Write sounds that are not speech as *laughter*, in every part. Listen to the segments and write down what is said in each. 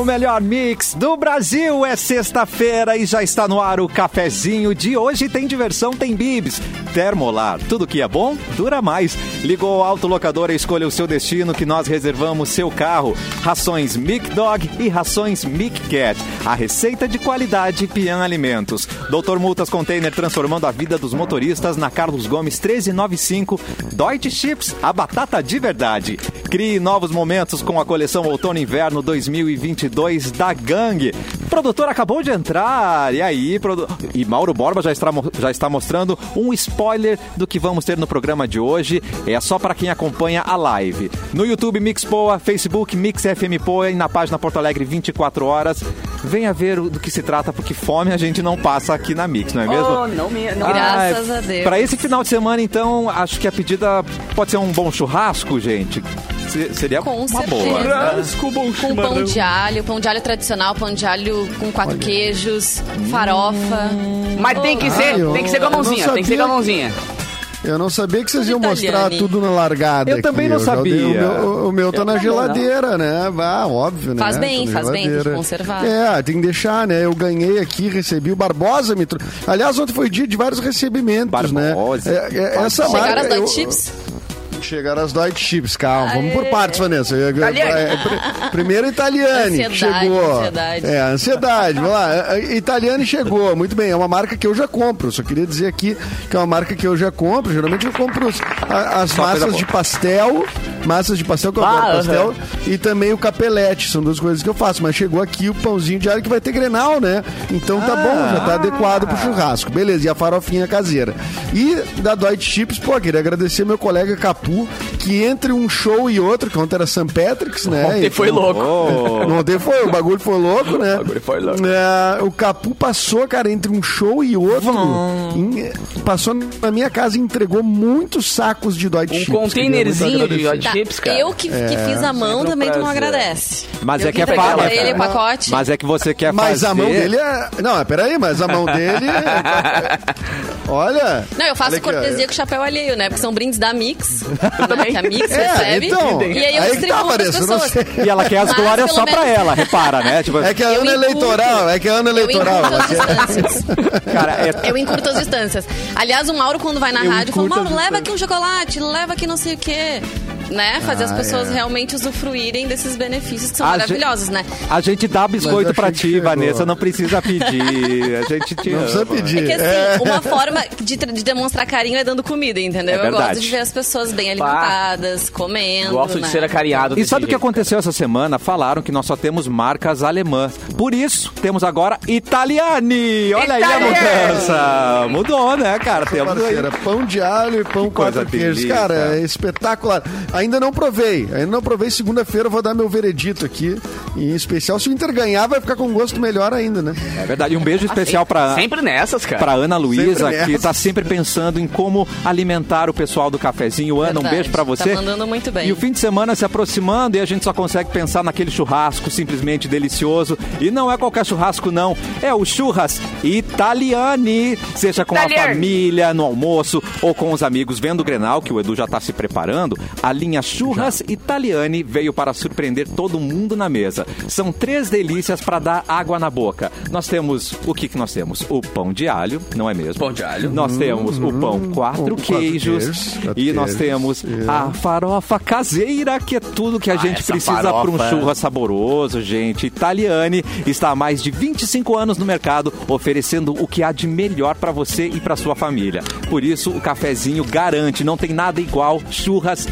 O melhor mix do Brasil é sexta-feira e já está no ar o cafezinho de hoje. Tem diversão, tem bibs, termolar. Tudo que é bom dura mais. Ligou o autolocador e escolha o seu destino que nós reservamos seu carro. Rações Mic Dog e rações Mic Cat. A receita de qualidade Pian Alimentos. Doutor Multas Container transformando a vida dos motoristas na Carlos Gomes 1395. Deutsche Chips, a batata de verdade. Crie novos momentos com a coleção Outono Inverno 2022 da Gang. O produtor acabou de entrar. E aí, produ... e Mauro Borba já está, já está mostrando um spoiler do que vamos ter no programa de hoje. É só para quem acompanha a live. No YouTube Mix Poa, Facebook Mix FM Poa e na página Porto Alegre 24 horas. Venha ver o- do que se trata, porque fome a gente não passa aqui na Mix, não é mesmo? Oh, não me... Não. Graças a Deus. Para esse final de semana, então, acho que a pedida pode ser um bom churrasco, gente. Se- Seria Com uma certeza. boa. Churrasco, bom Com pão de alho, pão de alho tradicional, pão de alho com quatro queijos, farofa. Mas tem que ser, eu- tem que ser com a eu não mãozinha, tem que ser com a sabia. mãozinha. Eu não sabia que vocês iam mostrar tudo na largada. Eu também não aqui. já sabia. dei- O meu, o meu tá Eu na geladeira, né? Ah, óbvio, né? Faz bem, Tá na faz bem, tem que conservar. É, tem que deixar, né? Eu ganhei aqui, recebi o Barbosa me trou- Aliás, ontem foi dia de vários recebimentos, Barbosa. né? É, é, essa Chegaram marca, as eu- Chips? Chegaram as Deutsche Chips, calma. Vamos por partes, Vanessa. Italiane. é, pri- Primeiro Italiane, que Ansiedade, chegou. ansiedade. É, ansiedade. Vamos lá. É, é, Italiane chegou. Muito bem. É uma marca que eu já compro. Só queria dizer aqui que é uma marca que eu já compro. Geralmente eu compro os- a- as coisa massas de pastel. Massas de pastel, que eu Ah, adoro pastel. E também o capelete. São duas coisas que eu faço. Mas chegou aqui o pãozinho de alho que vai ter grenal, né? Então tá bom, já tá adequado pro churrasco. Beleza. E a farofinha caseira. E da Deutsche Chips, pô, queria agradecer meu colega Capu, que entre um show e outro, que ontem era St. Patrick's, né? Ontem E foi louco. Oh. Ontem foi, o bagulho foi louco, né? O bagulho foi louco. É, o Capu passou, cara, entre um show e outro. em- passou na minha casa e entregou muitos sacos de Deutsche Um Chips. Queria containerzinho de agradecer. Deutsche Chips, cara. Eu que, que fiz a mão um também tu não prazer. agradece. Mas Eu é que é entreguei fácil. pra ele o pacote. Mas é que você quer Mas fazer. a mão dele é. Não, peraí, mas a mão dele. *laughs* Olha. Não, eu faço olha aqui, cortesia com chapéu alheio, né? Porque são brindes da Mix. Né? Que a Mix É, recebe. então. e aí eu aí que tá, distribuo pras Vanessa, eu pessoas. E ela quer as glórias só pra menos- ela, repara, né? Tipo, É que é Eu ano encurto. eleitoral, é que é ano Eu eleitoral. encurto ela as quer- distâncias. *laughs* cara, é Eu encurto as distâncias. Aliás, o Mauro, quando vai na Eu rádio, fala, encurto Mauro, leva aqui um chocolate, leva aqui não sei o quê. Né? Fazer as Ah, pessoas é. realmente usufruirem desses benefícios que são A maravilhosos, né? a gente dá biscoito pra ti, chegou. Vanessa, não precisa pedir. A gente te Não ama. precisa pedir. É que assim, É. uma forma de, de demonstrar carinho é dando comida, entendeu? É eu gosto de ver as pessoas bem alimentadas, comendo. Gosto de né? ser acarinhado E sabe o que aconteceu essa semana? Falaram que nós só temos marcas alemãs. Por isso, temos agora Italiani. Olha aí a mudança. Mudou, né, cara? Temos aí. Pão de alho e pão com delícia. Cara, é espetacular. Ainda não provei, ainda não provei. Segunda-feira eu vou dar meu veredito aqui. Em especial, se o Inter ganhar, vai ficar com gosto melhor ainda, né? É verdade. E um beijo especial pra, Sempre nessas, cara. pra Ana Luísa, que tá sempre pensando em como alimentar o pessoal do cafezinho. Ana, um Verdade. beijo pra Tá você. mandando muito bem. E o fim de semana se aproximando e a gente só consegue pensar naquele churrasco simplesmente delicioso. E não é qualquer churrasco, não. É o churras Italiani. Seja com a Italiani. família, no almoço ou com os amigos vendo o Grenal, que o Edu já tá se preparando. A linha Churras Italiani veio para surpreender todo mundo na mesa. São três delícias para dar água na boca. Nós temos o que que nós temos? O pão de alho, não é mesmo? Pão de alho. Nós temos o pão quatro Hum, quatro queijos queijos, quatro e nós queijos, temos é. a farofa caseira, que é tudo que a Ah, gente precisa para um farofa. churras saboroso, gente. Italiane está há mais de 25 anos no mercado, oferecendo o que há de melhor para você e para sua família. Por isso, o cafezinho garante, não tem nada igual. Churras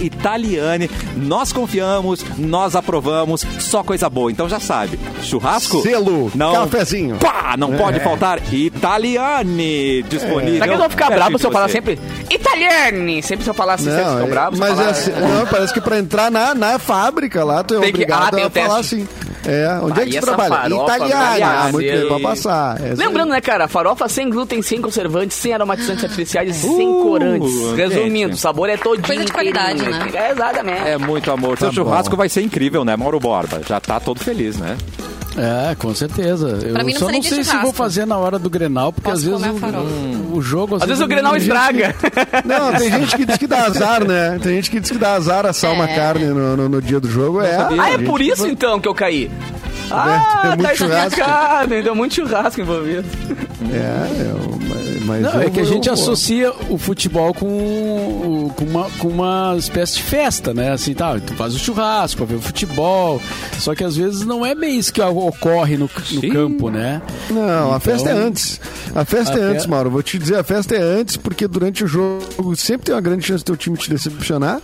Italiane. Nós confiamos, nós aprovamos, só coisa boa. Então já sabe, churrasco? Selo, não. cafezinho. Pá, não pode É. faltar Italiane disponível. Será que eles vão ficar bravos se eu falar sempre Italiani? Sempre se eu falar assim, sempre Não, ficam é- bravos. mas falar, é assim, não, parece que pra entrar na, na fábrica lá, tu é Tem que- obrigado ah, tem a falar teste. assim. É, onde é Aí que essa trabalha? farofa, Italiana. Ah, muito bem, e- pra passar. É, Lembrando, né, cara, farofa sem glúten, sem conservantes, sem aromatizantes artificiais e sem Uh, corantes. Resumindo, o sabor é todinho. Coisa de qualidade, né? É, exatamente. É muito amor. Seu Tá churrasco bom. vai ser incrível, né, Mauro Borba? Já tá todo feliz, né? É, com certeza. Eu mim não só não sei se vou fazer na hora do Grenal, porque Posso às vezes o, o jogo... Às vezes o Grenal estraga. *laughs* Não, tem gente que diz que dá azar, né? Tem gente que diz que dá azar assar uma É. carne no, no- no dia do jogo. É. Ah, é por que- isso então que eu caí. Ah, É muito tá churrasco. explicado. Deu muito churrasco envolvido. É, eu- mas- mas Não, eu é que a gente eu associa o futebol com, com, uma, com uma espécie de festa, né? Assim, tá, tu faz o churrasco pra ver o futebol. Só que às vezes não é bem isso que ocorre no, no campo, né? Não, a festa é Então- antes. A festa A é antes, fe- Mauro. Vou te dizer, a festa é antes, porque durante o jogo sempre tem uma grande chance do teu time te decepcionar,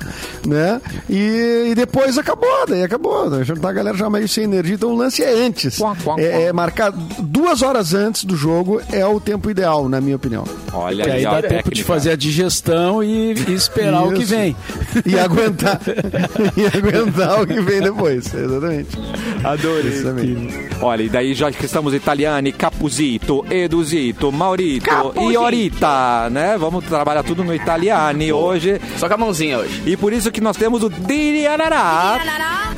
né? E, e depois acabou, daí acabou. Já tá a galera já meio sem energia. Então o lance é antes. Quá, quá, é, quá. é marcar duas horas antes do jogo é o tempo ideal, na minha opinião. Olha Que aí dá tempo de fazer a digestão e, e esperar o que Isso. vem. E aguentar. *laughs* e aguentar o que vem depois. Exatamente. Adorei. Exatamente. Olha, e daí já que estamos italiani, Capuzito, Eduzito, Maurito Capuzito. e Orita, né? Vamos trabalhar tudo no italiani hoje. Só com a mãozinha hoje. E por isso que nós temos o Diriarará.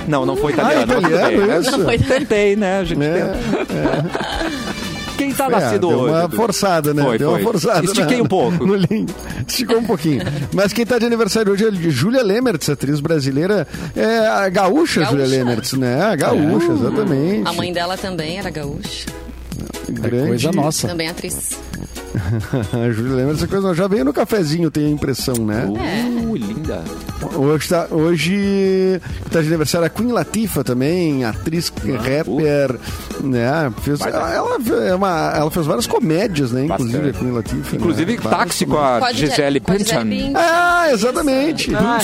Não, não foi italiano. Ah, italiano, bem, né? isso? Não foi- Tentei, né? A gente É, tenta. Quem tá É, nascido deu hoje? uma forçada, né? Foi, deu foi. uma forçada. Estiquei na- um pouco. *laughs* No link. Esticou um pouquinho. Mas quem tá de aniversário hoje é Júlia Lemertz, atriz brasileira. É a gaúcha, Gaúcha. Júlia Lemertz, né? A gaúcha, exatamente. A mãe dela também era gaúcha. Grande. Coisa nossa. Também atriz. *laughs* a Júlia Lemertz, essa coisa já veio no cafezinho, tenho a impressão, né? Uh, linda. Hoje tá, hoje tá de aniversário a Queen Latifah também, atriz, rapper, né? Fez, dar. ela, é uma, ela fez várias comédias, né? Inclusive Bastante. a Queen Latifah. Inclusive, né? Táxi com a Gisele Bündchen. Ah, exatamente. Ah,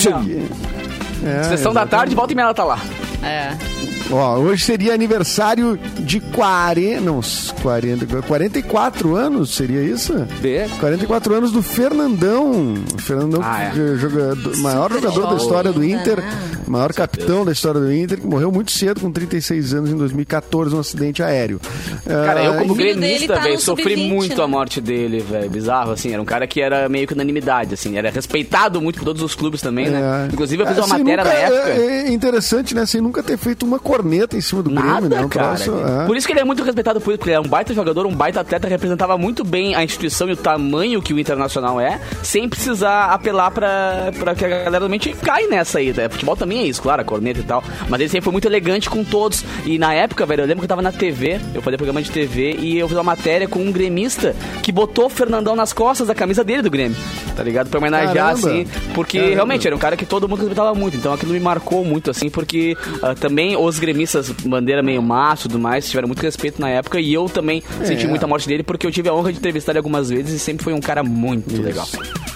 É, Sessão da tarde, volta e meia ela tá lá. É. Ó, hoje seria aniversário de 40, não, 40, 44 anos, seria isso? De- 44 anos do Fernandão. O Fernandão, Ah, é. jogador, maior jogador da história do Inter, né? maior capitão da história do Inter, que morreu muito cedo, com 36 anos, em 2014, num acidente aéreo. Cara, eu como o filho dele gremista, tá velho, sofri sub-20, muito né? a morte dele, velho. Bizarro, assim. Era um cara que era meio que unanimidade, assim. Era respeitado muito por todos os clubes também, né? É. Inclusive, eu fiz uma Sem matéria nunca- na época. É, é interessante, né? Sem nunca ter feito uma corneta em cima do Nada, Grêmio, né? Um cara. troço, é. Por isso que ele é muito respeitado por isso, porque ele é um baita jogador, um baita atleta, representava muito bem a instituição e o tamanho que o Internacional é, sem precisar apelar pra, pra que a galera realmente cai nessa aí. Né? Futebol também é isso, claro, a corneta e tal. Mas ele sempre foi muito elegante com todos. E na época, velho, eu lembro que eu tava na TV, eu fazia programa de TV, e eu fiz uma matéria com um gremista que botou o Fernandão nas costas da camisa dele do Grêmio. Tá ligado? Pra homenagear, Caramba. assim. Porque Caramba. realmente era um cara que todo mundo respeitava muito. Então aquilo me marcou muito, assim, porque ah, também os gremistas, bandeira meio maço e tudo mais, tiveram muito respeito na época. E eu também senti É. muita morte dele, porque eu tive a honra de entrevistar ele algumas vezes e sempre foi um cara muito legal.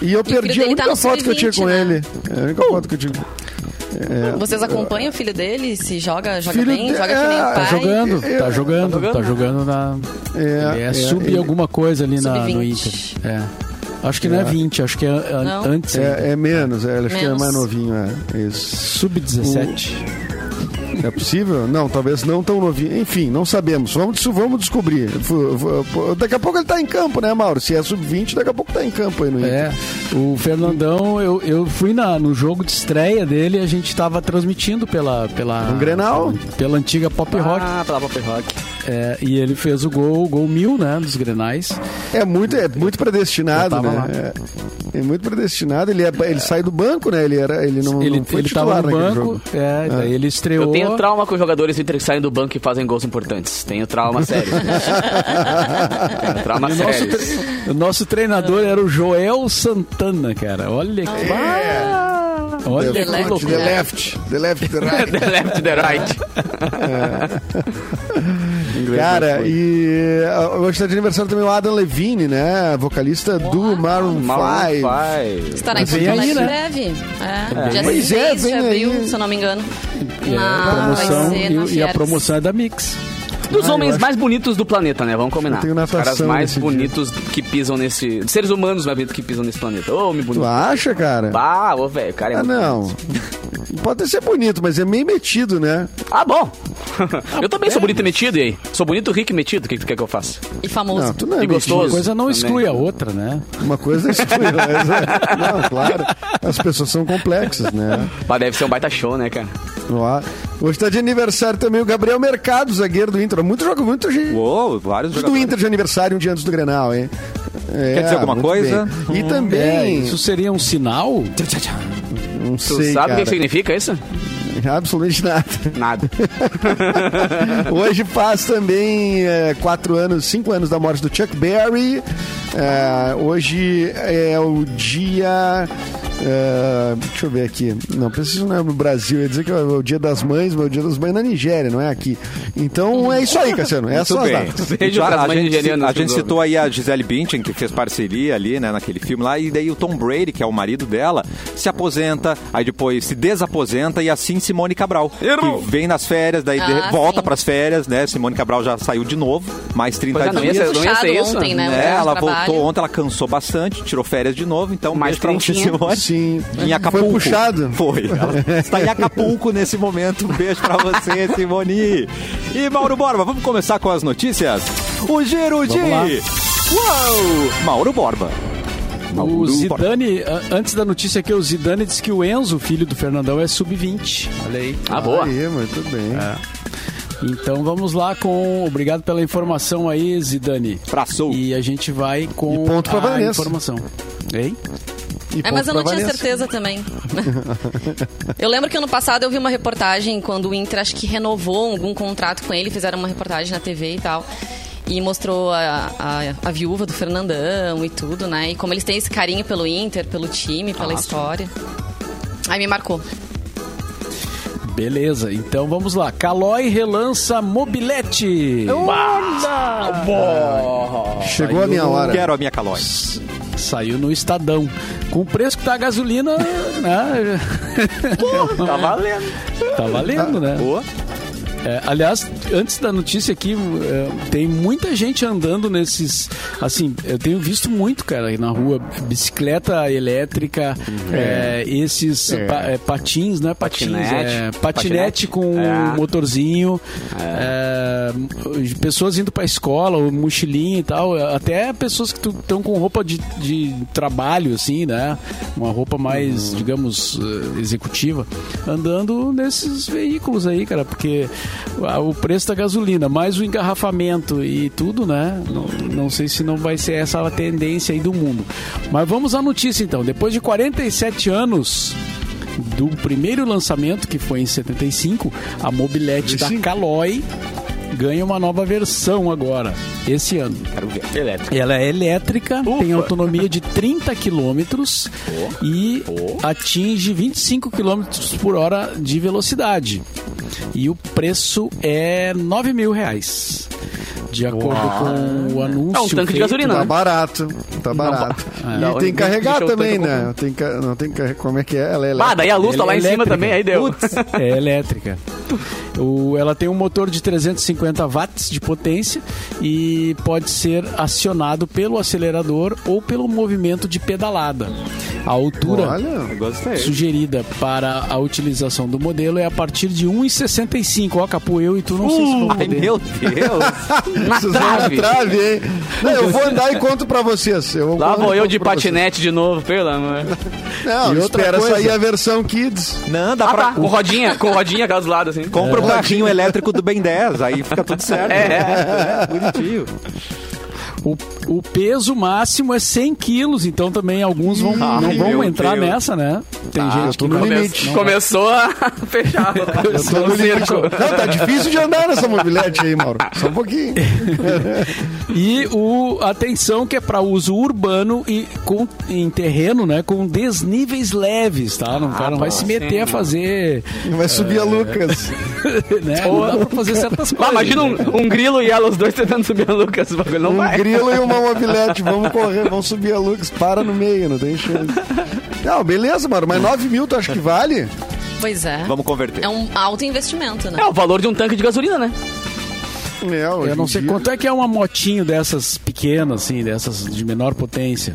E eu perdi a tá única no foto que eu tinha sub-20, com né? ele. É a única foto que eu tinha. Vocês acompanham o filho dele? Se joga, joga Filho bem? de- Joga que nem é, o tá pai? Tá jogando, eu- tá jogando, jogando? tá jogando na. É, ele é, é, sub ele- alguma coisa ali na, no Sub-20. Inter. É. Acho que não é 20, acho que é Não? antes. É, é menos, é, acho que é Menos. mais novinho, é. Isso. Sub-17. É possível? Não, talvez não tão novinho. Enfim, não sabemos. Vamos, vamos descobrir. Daqui a pouco ele tá em campo, né, Mauro? Se é sub-20, daqui a pouco tá em campo aí no Inter. É, o Fernandão, eu, eu fui na, no jogo de estreia dele, a gente tava transmitindo pela. pela Um Grenal? Pela antiga Pop Rock. Ah, pela Pop Rock. É, e ele fez o gol, o gol mil, né, dos Grenais. É muito, é muito predestinado, né? É, é muito predestinado. Ele, é, ele sai do banco, né? Ele, era, ele não, ele não foi ele titular no naquele banco, jogo. é, daí ele estreou. Eu tenho trauma com jogadores que saem do banco e fazem gols importantes. Tenho trauma sério. *laughs* Tenho trauma sério. tre- o nosso treinador era o Joel Santana, cara. Olha que. Olha The que left. The left, the left, the right. *laughs* The left, the right. *laughs* Inglês Cara, e ah, hoje está de aniversário também o Adam Levine, né? Vocalista do Maroon 5. Maroon five. Estará em Porto Alegre em né? breve. É, dia Pois é, 6 de vem abril, aí. se eu não me engano. É, Na, a promoção, vai ser na e, e a promoção é da Mix. Dos Ah, homens acho- mais bonitos do planeta, né? Vamos combinar. Eu tenho caras mais nesse dia. bonitos que pisam nesse. Seres humanos mais bonitos que pisam nesse planeta. Ô, me Tu bonito. acha, cara? Bah, ô, velho, o cara é Ah, muito não. bonito. Pode ser bonito, mas é meio metido, né? Ah, bom. eu também sou bonito e metido, e aí? Sou bonito, rico e metido. O que, que tu quer que eu faça? E famoso. Não, tu não é E gostoso. Uma coisa não Também. exclui a outra, né? Uma coisa exclui a outra. *laughs* Não, claro. As pessoas são complexas, né? Mas deve ser um baita show, né, cara? Ó, Hoje está de aniversário também o Gabriel Mercado, zagueiro do Inter. Muito jogo, muito gente Uou, vários do. Inter de aniversário um dia antes do Grenal, hein? É, Quer dizer alguma muito coisa? bem. E É, também, isso seria um sinal? não Tu sei, sabe o que significa isso? Absolutamente nada. Nada. *laughs* Hoje faz também é, quatro anos, cinco anos da morte do Chuck Berry. É, hoje é o dia. É, deixa eu ver aqui. Não, preciso não é no Brasil. Eu ia dizer que é o dia das mães, mas é o dia das mães na Nigéria, não é aqui. Então é isso aí, Cassiano. As bem. datas. Beijo Claro, pras a gente, a gente citou aí a Gisele Bündchen, que fez parceria ali, né, naquele filme lá, e daí o Tom Brady, que é o marido dela, se aposenta, aí depois se desaposenta e assim Simone Cabral, Errou. que vem nas férias, daí Ah, volta sim. pras férias, né, Simone Cabral já saiu de novo, mais 30 Pois é, não ia dias. ser- não ia ser isso, ontem, né? né, de ela trabalho. voltou ontem, ela cansou bastante, tirou férias de novo, então Mais beijo pra. Simone. Sim. Em Acapulco. Foi puxado. Foi. Ela está em Acapulco nesse momento. Um beijo pra você, *laughs* Simone. E Mauro Borba, vamos começar com as notícias? O Giro de... Uou! Mauro Borba. O. Zidane, antes da notícia aqui, o Zidane disse que o Enzo, filho do Fernandão, é sub-20. Olha aí. Ah, boa. Aí, muito bem. Então vamos lá com. Obrigado pela informação aí, Zidane. Abraço. E a gente vai com E ponto pra a Vanessa. informação. Hein? E É, mas eu não tinha Vanessa. certeza também. *laughs* eu lembro que ano passado eu vi uma reportagem quando o Inter acho que renovou algum contrato com ele, fizeram uma reportagem na TV e tal. E mostrou a, a, a viúva do Fernandão e tudo, né? E como eles têm esse carinho pelo Inter, pelo time, pela história. Aí me marcou. Beleza, então vamos lá. Calói relança mobilete. Chegou a minha hora. Quero a minha calói. Saiu no Estadão. Com o preço que tá a gasolina, né? Tá valendo. Tá valendo, né? Boa. É, aliás, antes da notícia aqui, é, tem muita gente andando nesses. Assim, eu tenho visto muito, cara, na rua. Bicicleta elétrica, é, esses pa- é, patins, não é patins, Patinete. é patinete, com É. motorzinho, é, pessoas indo pra escola, mochilinha e tal, até pessoas que estão com roupa de, de trabalho, assim, né? Uma roupa mais, digamos, eh, executiva, andando nesses veículos aí, cara, porque o preço da gasolina, mais o engarrafamento e tudo, né? Não, não sei se não vai ser essa a tendência aí do mundo. Mas vamos à notícia então. Depois de 47 anos do primeiro lançamento, que foi em 75, a mobilete da 75. Caloi ganha uma nova versão agora, esse ano. Quero ver. Elétrico. Ela é elétrica, Ufa. tem autonomia de 30 quilômetros e atinge 25 quilômetros por hora de velocidade. E o preço é 9 mil reais. De acordo com o anúncio. É um tanque de gasolina, Tá né? barato, tá barato. Não, e tem que carregar também, né? Tem que, não tem que, como é que é? Ela é Ah, daí a luz tá lá é em cima elétrica. também, aí deu. É elétrica. O- ela tem um motor de 350 watts de potência e pode ser acionado pelo acelerador ou pelo movimento de pedalada. A altura Olha, sugerida para a utilização do modelo é a partir de 1,65. Ó, Capu, eu e tu não sei se vão Ai, poder. meu Deus. Na vocês vão na trave. trave, hein? *laughs* Não, eu vou andar e conto pra vocês. Eu Lá vou eu de pra vocês. patinete de novo, pelo amor. Não, E outra espera coisa- sair a versão Kids. Não, dá Ah, pra... tá. Com rodinha, com rodinha aquelas do lado, assim. Compra o carrinho elétrico do Ben 10, aí fica tudo certo. É. É, bonitinho. O, o peso máximo é 100 quilos, então também alguns vão, Ai, não vão entrar Deus. nessa, né? Tem eu gente que no não limite. não Começou a *laughs* fechar o. Não, tá difícil de andar nessa mobilete aí, Mauro. Só um pouquinho. *laughs* E o atenção que é para uso urbano e com, em terreno, né, com desníveis leves, tá? Não, o cara não vai se meter sim, a fazer, Vai subir a Lucas. *laughs* né? Não dá pra fazer certas Ah, coisas. imagina né? um, um grilo e ela, os dois tentando subir a Lucas. Não Um vai. grilo e uma mobilete. Vamos correr, vamos subir a Lucas. Para no meio, não tem chance. Não, beleza, Mauro. Mas 9 mil tu acha que vale? Pois é. Vamos converter. É um alto investimento, né? É o valor de um tanque de gasolina, né? É, hoje Eu não sei dia- quanto é que é uma motinho dessas pequenas, assim, dessas de menor potência.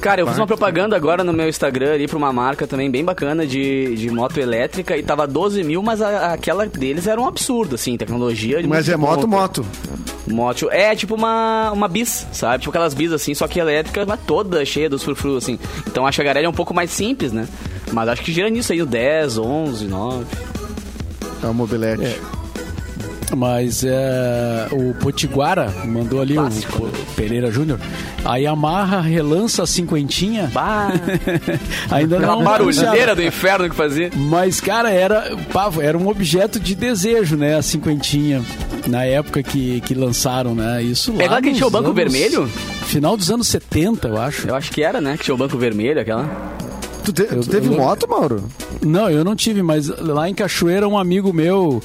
Cara, eu fiz uma propaganda agora no meu Instagram ali pra uma marca também bem bacana de, de moto elétrica e tava 12 mil, mas a- aquela deles era um absurdo, assim, tecnologia. de Mas é moto, moto. Moto. É tipo uma, uma bis, sabe? Tipo aquelas bis assim, só que elétrica, mas toda cheia dos frufru, assim. Então acho que a garagem é um pouco mais simples, né? Mas acho que gira nisso aí, no 10, 11, 9. É uma mobilete. Mas é, o Potiguara mandou ali, o, Clássico. o Pereira Júnior, A Yamaha relança a cinquentinha. Bah, *laughs* Ainda não barulheira do inferno que fazia. Mas, cara, era, pá, era um objeto de desejo, né? A cinquentinha. Na época que, que lançaram, né? Isso lá. É aquela que tinha o banco anos- vermelho? Final dos anos 70, eu acho. Eu acho que era, né? Que tinha o banco vermelho, aquela. Tu, te- tu teve eu- moto, Mauro? Não, eu não tive, mas lá em Cachoeira, um amigo meu,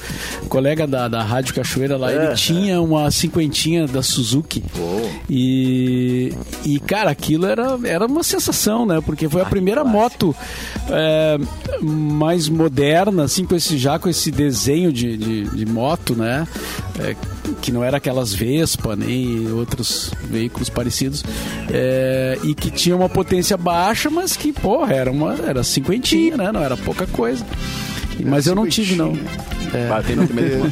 colega da, da Rádio Cachoeira lá, ele tinha uma cinquentinha da Suzuki. E, e, cara, aquilo era, era uma sensação, né? Porque foi a primeira moto é, mais moderna, assim, com esse, já com esse desenho de, de, de moto, né? É, que não era aquelas Vespa, nem outros veículos parecidos. É, e que tinha uma potência baixa, mas que, porra, era uma era cinquentinha, né? Não era pouca coisa. Mas eu não tive, não. Batei no primeiro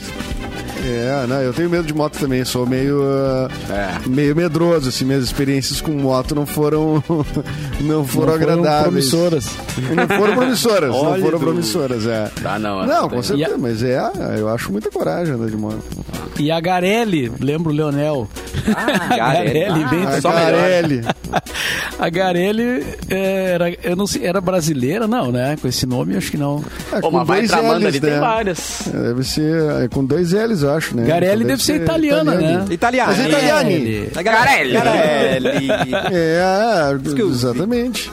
É, não, eu tenho medo de moto também, sou meio ah, É. meio medroso, assim, minhas experiências com moto não foram *laughs* não foram Não agradáveis. promissoras. Não foram promissoras, não foram Du. promissoras, é. Ah, não. Não, com certeza, a- mas é, eu acho muita coragem andar de moto. E a Garelli, lembra o Leonel? Ah, *laughs* Garelli. bem A só melhor. Garelli. *laughs* A Garelli é, era, eu não sei, era brasileira, não, né? Com esse nome, acho que não. É, com mas vai dois L's, ali, tem né? várias. É, Deve ser é, com dois L's, eu acho, né? Garelli Então deve ser italiana, né? Italiano. Mas é italiani. Garelli. Garelli. É, exatamente.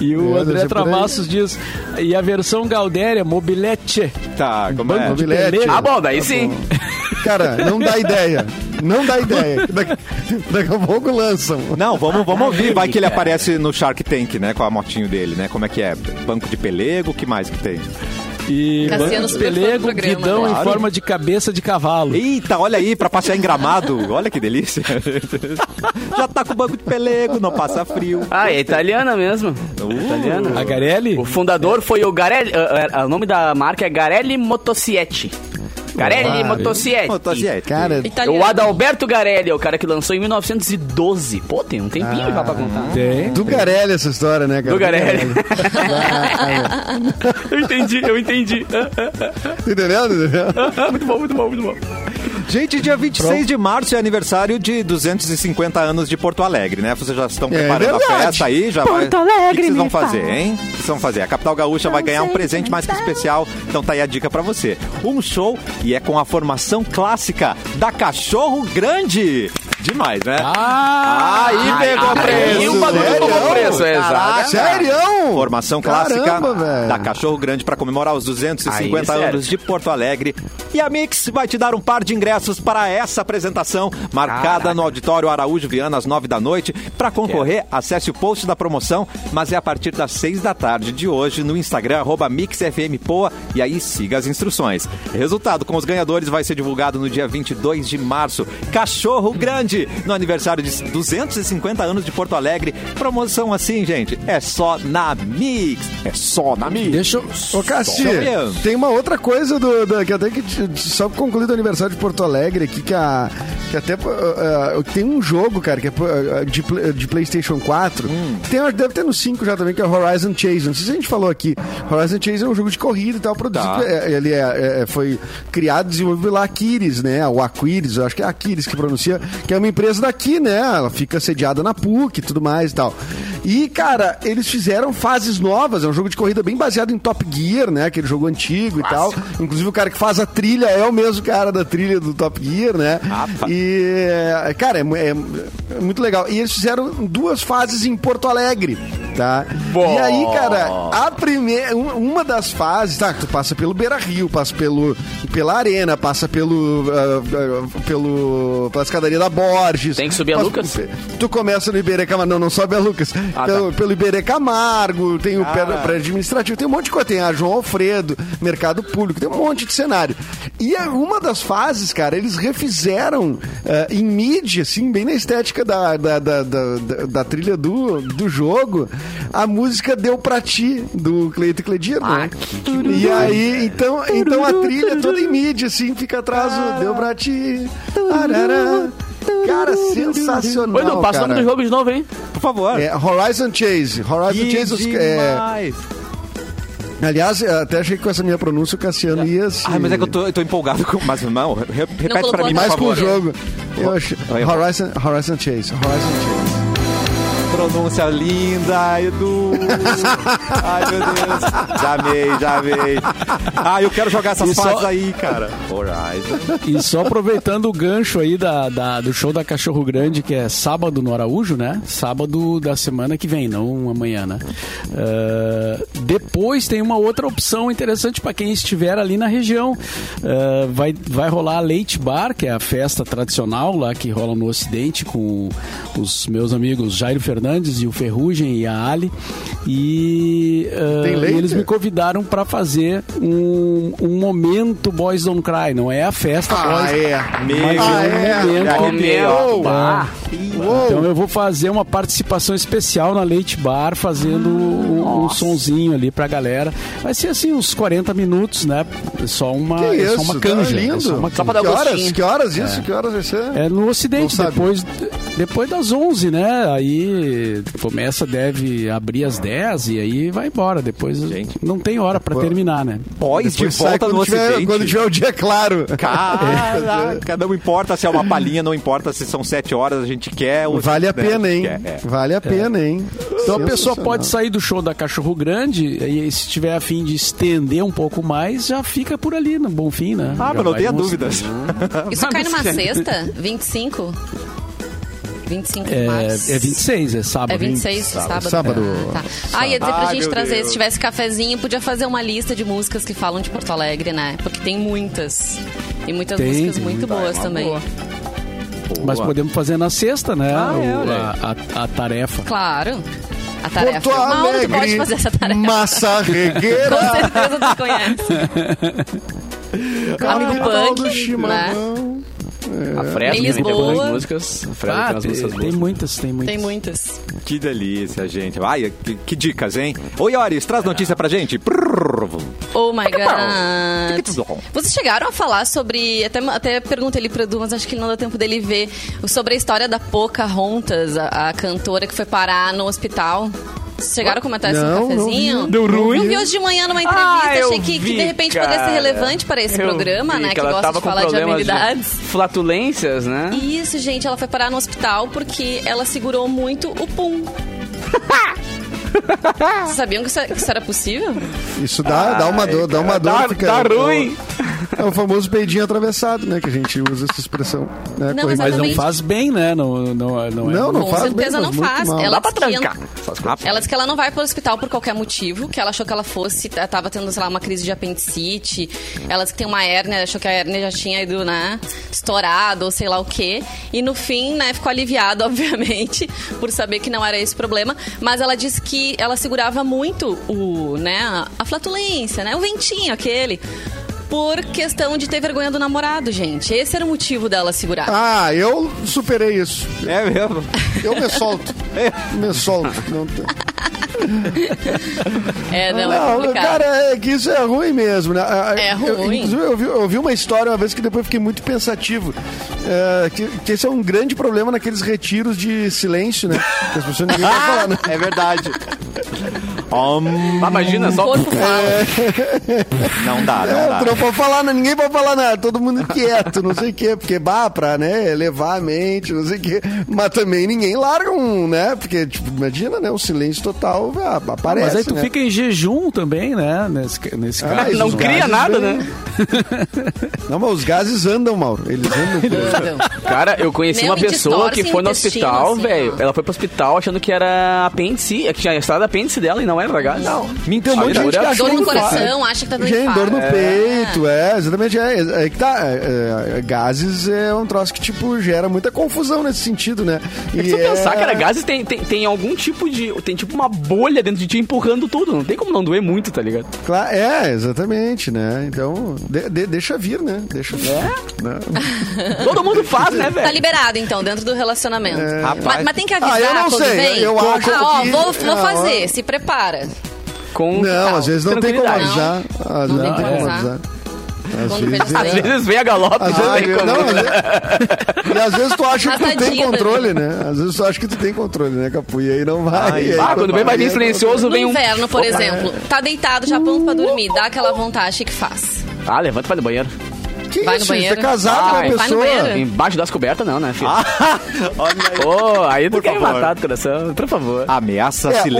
E o É, André deve ser aí. Travassos diz, e a versão Gaudéria, Mobilete. Tá, como é? Banco Mobilete. Ah, bom, daí sim. Cara, não dá ideia. Não dá ideia. Daqui, daqui a pouco lançam. Não, vamos, vamos ouvir. Vai que ele aparece no Shark Tank, né? Com a motinho dele, né? Como é que é? Banco de pelego, o que mais que tem? E Cassiano, pelego, guidão né? em Claro. forma de cabeça de cavalo. Eita, olha aí, pra passear em gramado. Olha que delícia. *laughs* Já tá com o banco de pelego, não passa frio. Ah, é italiana mesmo. Uh. Italiana. A Garelli? O fundador foi o Garelli. ah, ah, o nome da marca é Garelli Motociclette. Garelli Claro. Motociclette. Cara, Italiano. O Adalberto Garelli é o cara que lançou em 1912. Pô, tem um tempinho já pra contar. Tem. do Garelli essa história, né, cara? Do Garelli. *laughs* eu entendi, eu entendi. Entendendo? Entendeu? *laughs* muito bom, muito bom, muito bom. Gente, dia 26 de março é aniversário de 250 anos de Porto Alegre, né? Vocês já estão É preparando a festa aí? Já vai... Porto O que Alegre, que vocês vão fazer, fala. hein? O que vocês vão fazer? A Capital Gaúcha vai ganhar um presente mais que especial, então tá aí a dica pra você. Um show e é com a formação clássica da Cachorro Grande. Demais, né? Ah! aí pegou aí preço. o bagulho Sério? pegou preço, é, exato. Sério? Formação clássica Caramba, da Cachorro Grande para comemorar os 250 Aí, anos de Porto Alegre. E a Mix vai te dar um par de ingressos para essa apresentação, marcada Caraca. no Auditório Araújo Viana às 9 da noite. Para concorrer, acesse o post da promoção, mas é a partir das 6 da tarde de hoje no Instagram, arroba MixFMPoa, e aí siga as instruções. Resultado com os ganhadores vai ser divulgado no dia 22 de março. Cachorro Grande, no aniversário de 250 anos de Porto Alegre. Promoção assim, gente, é só na Mix. É só na Mix. Deixa eu... Ô, Cassi, tem uma outra coisa do, do- que até que só concluído o aniversário de Porto Alegre aqui, que, a, que até uh, tem um jogo, cara, que é de, de PlayStation 4. Tem, acho que deve ter no 5 já também, que é Horizon Chase. Não sei se a gente falou aqui. Horizon Chase é um jogo de corrida e tal, produzido. Tá. é, ele é, é, foi criado e desenvolvido pela Aquiles, né? O Aquiles, eu acho que é Aquiles que pronuncia, que é uma empresa daqui, né? Ela fica sediada na PUC e tudo mais e tal. E, cara, eles fizeram fases novas. É um jogo de corrida bem baseado em Top Gear, né? Aquele jogo antigo e tal. Inclusive, o cara que faz a trilha é o mesmo cara da trilha do Top Gear, né? E, é, cara, é, mu- é muito legal. E eles fizeram duas fases em Porto Alegre, tá? E aí, cara, a primeira, um- uma das fases, tá? Tu passa pelo Beira Rio, passa pelo, pela Arena, passa pelo, pelo, pela escadaria da Borges. Tem que subir a Lucas? Tu começa no Iberê Camargo, não, não sobe a Lucas. Ah, pelo, tá. pelo Iberê Camargo, tem o pé- prédio administrativo, tem um monte de coisa. Tem a João Alfredo, mercado público, tem um monte de cenário. E a- uma das fases, cara, eles refizeram eh, em mídia, assim, bem na estética da, da, da, da- da- trilha do, do jogo, a música Deu Pra Ti, do Cleito Cledir, né? E aí, então, então a trilha é toda em mídia, assim, fica atrás do Deu Pra Ti. Arará. Cara, sensacional. Oi, não, passa o cara. nome do jogo de novo, hein? Por favor. É Horizon Chase. Horizon Que Chase. é, aliás, eu até achei que com essa minha pronúncia o Cassiano ia se... Ai, mas é que eu tô, eu tô empolgado com. Mas não, re- repete pra mim, a por Mais com o jogo. Eu achei... Horizon, Horizon Chase. Horizon Chase. Pronúncia linda, Edu. *laughs* Ai, meu Deus. Já amei, já amei. Ah, eu quero jogar essas E só- fases aí, cara. Horizon. E só aproveitando o gancho aí da, da- do show da Cachorro Grande, que é sábado no Araújo, né? Sábado da semana que vem, não amanhã, né? Ah, depois tem uma outra opção interessante para quem estiver ali na região. Ah, vai, vai rolar a Leite Bar, que é a festa tradicional lá que rola no Ocidente, com os meus amigos Jairo Fernandes e o Ferrugem e a Ali. E ah, leite? eles me convidaram para fazer um, um momento Boys Don't Cry. Não é a festa Ah, Boys é. Meu, Mas Ah, é é? um momento. Ó. Meu, bah. Uou. Então eu vou fazer uma participação especial na Leite Bar, fazendo um, um sonzinho ali pra galera. Vai ser assim, uns 40 minutos, né? É Só uma, Que é isso, só uma tá canja. lindo. É só uma canja. dar Que horas? Que horas isso? Que horas vai ser? É no Ocidente, depois, depois das 11, né? Aí começa, deve abrir às 10 e aí vai embora. Depois Gente. não tem hora pra terminar, né? Pós de volta no quando tiver, Ocidente. quando tiver o dia claro. Caraca, *laughs* não importa se é uma palhinha, não importa se são sete horas, a gente quer. o- Vale a né, pena, hein? quer, é. Vale a pena, hein? Então a pessoa pode sair do show da Cachorro Grande e se tiver a fim de estender um pouco mais, já fica por ali no Bonfim, né? Ah, Já mas não tenha dúvidas. Isso *laughs* cai numa *laughs* sexta? 25? 25 de É, março. é 26, é sábado. É 26 de sábado. Sábado. Ah, tá. Ah, ia dizer pra Ai, gente meu trazer, Deus. se tivesse cafezinho, podia fazer uma lista de músicas que falam de Porto Alegre, né? Porque tem muitas. E muitas Tem, músicas tem muito muita. boas uma também. boa. Mas podemos fazer na sexta, né? Ah, é, O- olha a, a- a tareça. Claro. A tarefa. Porto Mauro, tu Alegre, pode fazer essa tarefa. Massa *laughs* Com Regueira. certeza tu conhece. Amigo Punk, né? Chimarrão. A Fresno também tem boas músicas. A Fresno Ah, tem tem, músicas tem muitas, tem muitas. Tem muitas. Que delícia, gente. Ai, que, que dicas, hein? Oi, Oris, traz notícia pra gente. Oh my god. bom. Vocês chegaram a falar sobre. Até, até perguntei ali pro Edu, mas acho que não deu tempo dele ver. Sobre a história da Pocahontas, a, a cantora que foi parar no hospital. Chegaram a comentar isso Não, no cafezinho? não vi. Deu ruim. Não vi hoje de manhã numa entrevista. Ah, achei que, que vi, de repente cara. poderia ser relevante para esse Eu programa, vi né? Que, ela gosta tava de com falar de habilidades. Flatulências, né? Isso, gente, ela foi parar no hospital porque ela segurou muito o pum. *laughs* *laughs* Vocês sabiam que isso, que isso era possível? Isso dá, dá uma dor, dá uma dor. Dá, fica- dá ruim. É o famoso peidinho atravessado, né? Que a gente usa essa expressão. Né? Não, Mas não faz bem, né? Não, não, não, é Não, não Com faz certeza bem, não muito faz. mal. Ela Dá pra trancar. Ela disse que ela não vai para o hospital por qualquer motivo, que ela achou que ela fosse, tava tendo, sei lá, uma crise de apendicite. Ela disse que tem uma hérnia, achou que a hérnia já tinha ido, né, estourado ou sei lá o quê. E no fim, né, ficou aliviada, *laughs* obviamente, por saber que não era esse o problema. Mas ela disse que ela segurava muito o, né, a flatulência, né, o ventinho aquele. Por questão de ter vergonha do namorado, gente. Esse era o motivo dela segurar. Ah, eu superei isso. É mesmo? Eu me solto. me solto. Não tem- É, não, é Não, complicado. cara, é que isso é ruim mesmo, né? Ah, É eu- ruim. inclusive, eu vi, eu vi uma história uma vez que depois fiquei muito pensativo. É, que, que esse é um grande problema naqueles retiros de silêncio, né? Que as pessoas ninguém vai *laughs* falar, né? É verdade. Hum, Ah, imagina, só corpo fala. *laughs* não dá, não É, dá. tu não pode falar, né? ninguém pode falar nada, todo mundo quieto, não sei o quê, porque bah, pra, né, elevar a mente, não sei o quê, mas também ninguém larga um, né, porque, tipo, imagina, né, o silêncio total ah, aparece, Mas aí tu né? fica em jejum também, né? Nesse, nesse Ah, caso. não cria nada, vêm- né? Não, mas os gases andam, Mauro, eles andam. por- Cara, eu conheci Nem uma pessoa que foi no hospital, assim, velho. Ela foi pro hospital achando que era apêndice, que tinha estrada apêndice dela e não era gás. Não. Tem muita gente que acha Dor que no faz. coração, acha que tá dando Gente, dor no infarto. peito, é, exatamente. É, é que tá. é, é, gases é um troço que, tipo, gera muita confusão nesse sentido, né? É que se eu pensar, cara, gases tem, tem, tem algum tipo de. Tem tipo uma bolha dentro de ti empurrando tudo. Não tem como não doer muito, tá ligado? Cla- É, exatamente, né? Então, de- de- deixa vir, né? Deixa vir. Né? *laughs* Todo mundo faz, né, Tá velho? liberado, então, dentro do relacionamento. Rapaz. Mas, mas tem que avisar Ah, eu não quando sei, vem. eu acho ah, ó, que- vou, vou Ah, fazer, se prepara. Com Não, às vezes não tem como avisar. Às vezes tem não tem como avisar. Às vezes, Às vezes vem a galope, Às não vezes, como. não, às vezes- e às vezes tu acha que tu tem controle, né? Às vezes tu acha que tu tem controle, né, Capu? E aí não vai. Ai, aí Ah, quando vem vir silencioso, No vem um. inverno, por exemplo, tá deitado já pronto pra dormir, dá aquela vontade, que faz? Ah, levanta e vai no banheiro. Que Vai no isso? Você banheiro. é casado com a no pessoa. banheiro. Embaixo das cobertas não, né, filho? *laughs* Olha aí. Ô, aí tu Por quer favor. matar do coração, por favor. Ameaça É, o que-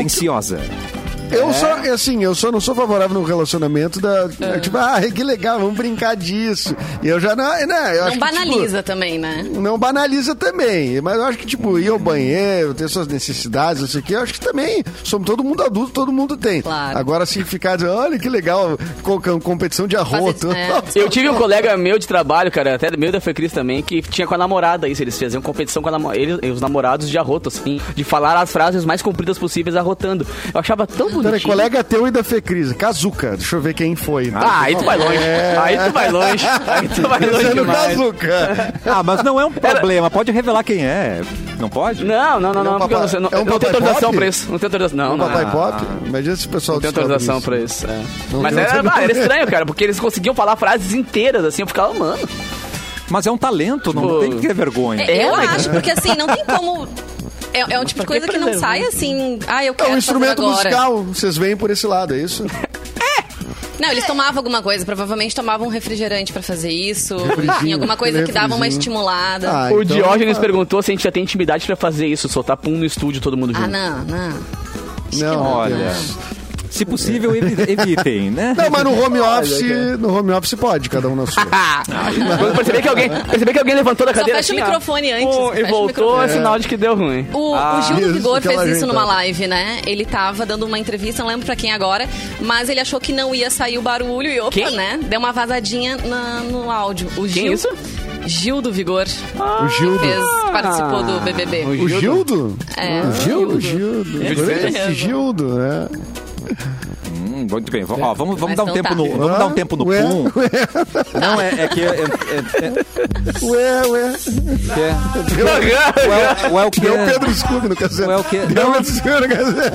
Eu só, assim, eu só não sou favorável no relacionamento da. Tipo, ah, que legal, vamos brincar disso. E eu já não. Né, eu acho Não que, tipo, banaliza também, né? não banaliza também. Mas eu acho que, tipo, ir ao banheiro, ter suas necessidades, não sei o quê, eu acho que também somos todo mundo adulto, todo mundo tem. Claro. Agora, se ficar dizendo, olha que legal, co- com- competição de arroto. Fazer- é. *laughs* Eu tive um colega meu de trabalho, cara, até meu da Fecris também, que tinha com a namorada isso. Eles faziam competição com a namo- eles, os namorados de arroto, assim, de falar as frases mais compridas possíveis arrotando. Eu achava tão Peraí, bonitinho. colega teu e da Fecris, Kazuca. Deixa eu ver quem foi. né? Ah, aí tu vai longe. Aí tu vai longe. Aí tu vai longe Pensando no demais. Kazuca. Ah, mas não é um problema. Pode revelar quem é. Não pode? Não, não, não, é um não, não sei. Não, é um não tem autorização pop? pra isso. Não tem autorização. Não, Um não. papai Não pop? Imagina se o pessoal tem descobre autorização isso. pra isso. é. Não Mas tem era, ah, era estranho, cara, porque eles conseguiam falar frases inteiras, assim. Eu ficava, mano. Mas é um talento, não Tipo- tem que ter vergonha. É, eu né? acho, porque assim, não tem como. É, é um tipo de coisa que não sai assim. Ah, eu É quero um fazer instrumento agora. musical. Vocês veem por esse lado, é isso? Não, eles tomavam alguma coisa, provavelmente tomavam um refrigerante pra fazer isso. Tinha alguma coisa que dava uma estimulada. Ah, o então- Diógenes perguntou se a gente já tem intimidade pra fazer isso, soltar pum no estúdio, todo mundo junto. Ah, não, não. Não, Olha, Deus. Se possível, evi- evitem, né? Não, mas no home office, no home office pode, cada um na sua. *laughs* Quando perceber que alguém, perceber que alguém levantou da Só cadeira fecha o assim, ó, microfone antes, pum, fecha e o voltou, é sinal de que deu ruim. O, Ah, o Gil do Vigor fez isso numa ajeitada. live, né? Ele tava dando uma entrevista, não lembro pra quem agora, mas ele achou que não ia sair o barulho e opa, Quem? né? Deu uma vazadinha na- no áudio. O Quem Gil, isso? Gil do Vigor. O Gildo. Fez, participou do BBB. O Gildo? É, O Gildo, Gildo. Gildo. Esse mesmo. Gildo, né? Yeah. *laughs* Hum, muito bem. Ó, vamos vamos dar um então tempo tá. no, vamos dar um tempo no Ué, pum. ué, Não, é, é que... É, é, é, ué, ué. que é- Deu, Ué, ué, o que é? Pedro Scooby no cacete. Ué, o quê? Deu Não.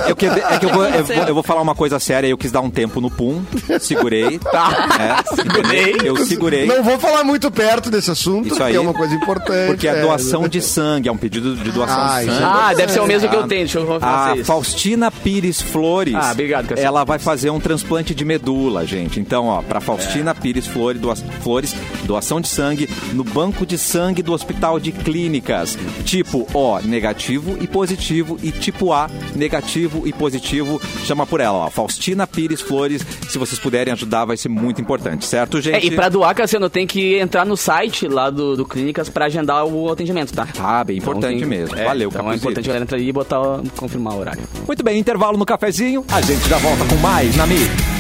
Eu que- é que eu vou, eu, vou, eu vou falar uma coisa séria. Eu quis dar um tempo no pum, segurei. Tá. É, segurei. Eu segurei. Não vou falar muito perto desse assunto, Isso porque aí. é uma coisa importante. Porque é é. doação de sangue, é um pedido de doação Ah, de sangue. Ah, deve ser o mesmo que eu tenho, deixa eu A. Faustina Pires Flores. Ah, obrigado. Ela vai fazer um transplante de medula, gente. Então, ó, pra Faustina Pires Flores, doa- Flores, doação de sangue no banco de sangue do Hospital de Clínicas. Tipo O, negativo e positivo. E tipo A, negativo e positivo. Chama por ela, ó. Faustina Pires Flores. Se vocês puderem ajudar, vai ser muito importante, certo, gente? É, e pra doar, Cassiano, tem que entrar no site lá do, do Clínicas pra agendar o atendimento, tá? Ah, bem Então importante tem- mesmo. é, Valeu, Então é Capuzito. importante a galera entrar aí e botar, confirmar o horário. Muito bem, intervalo no cafezinho. A gente já volta com mais na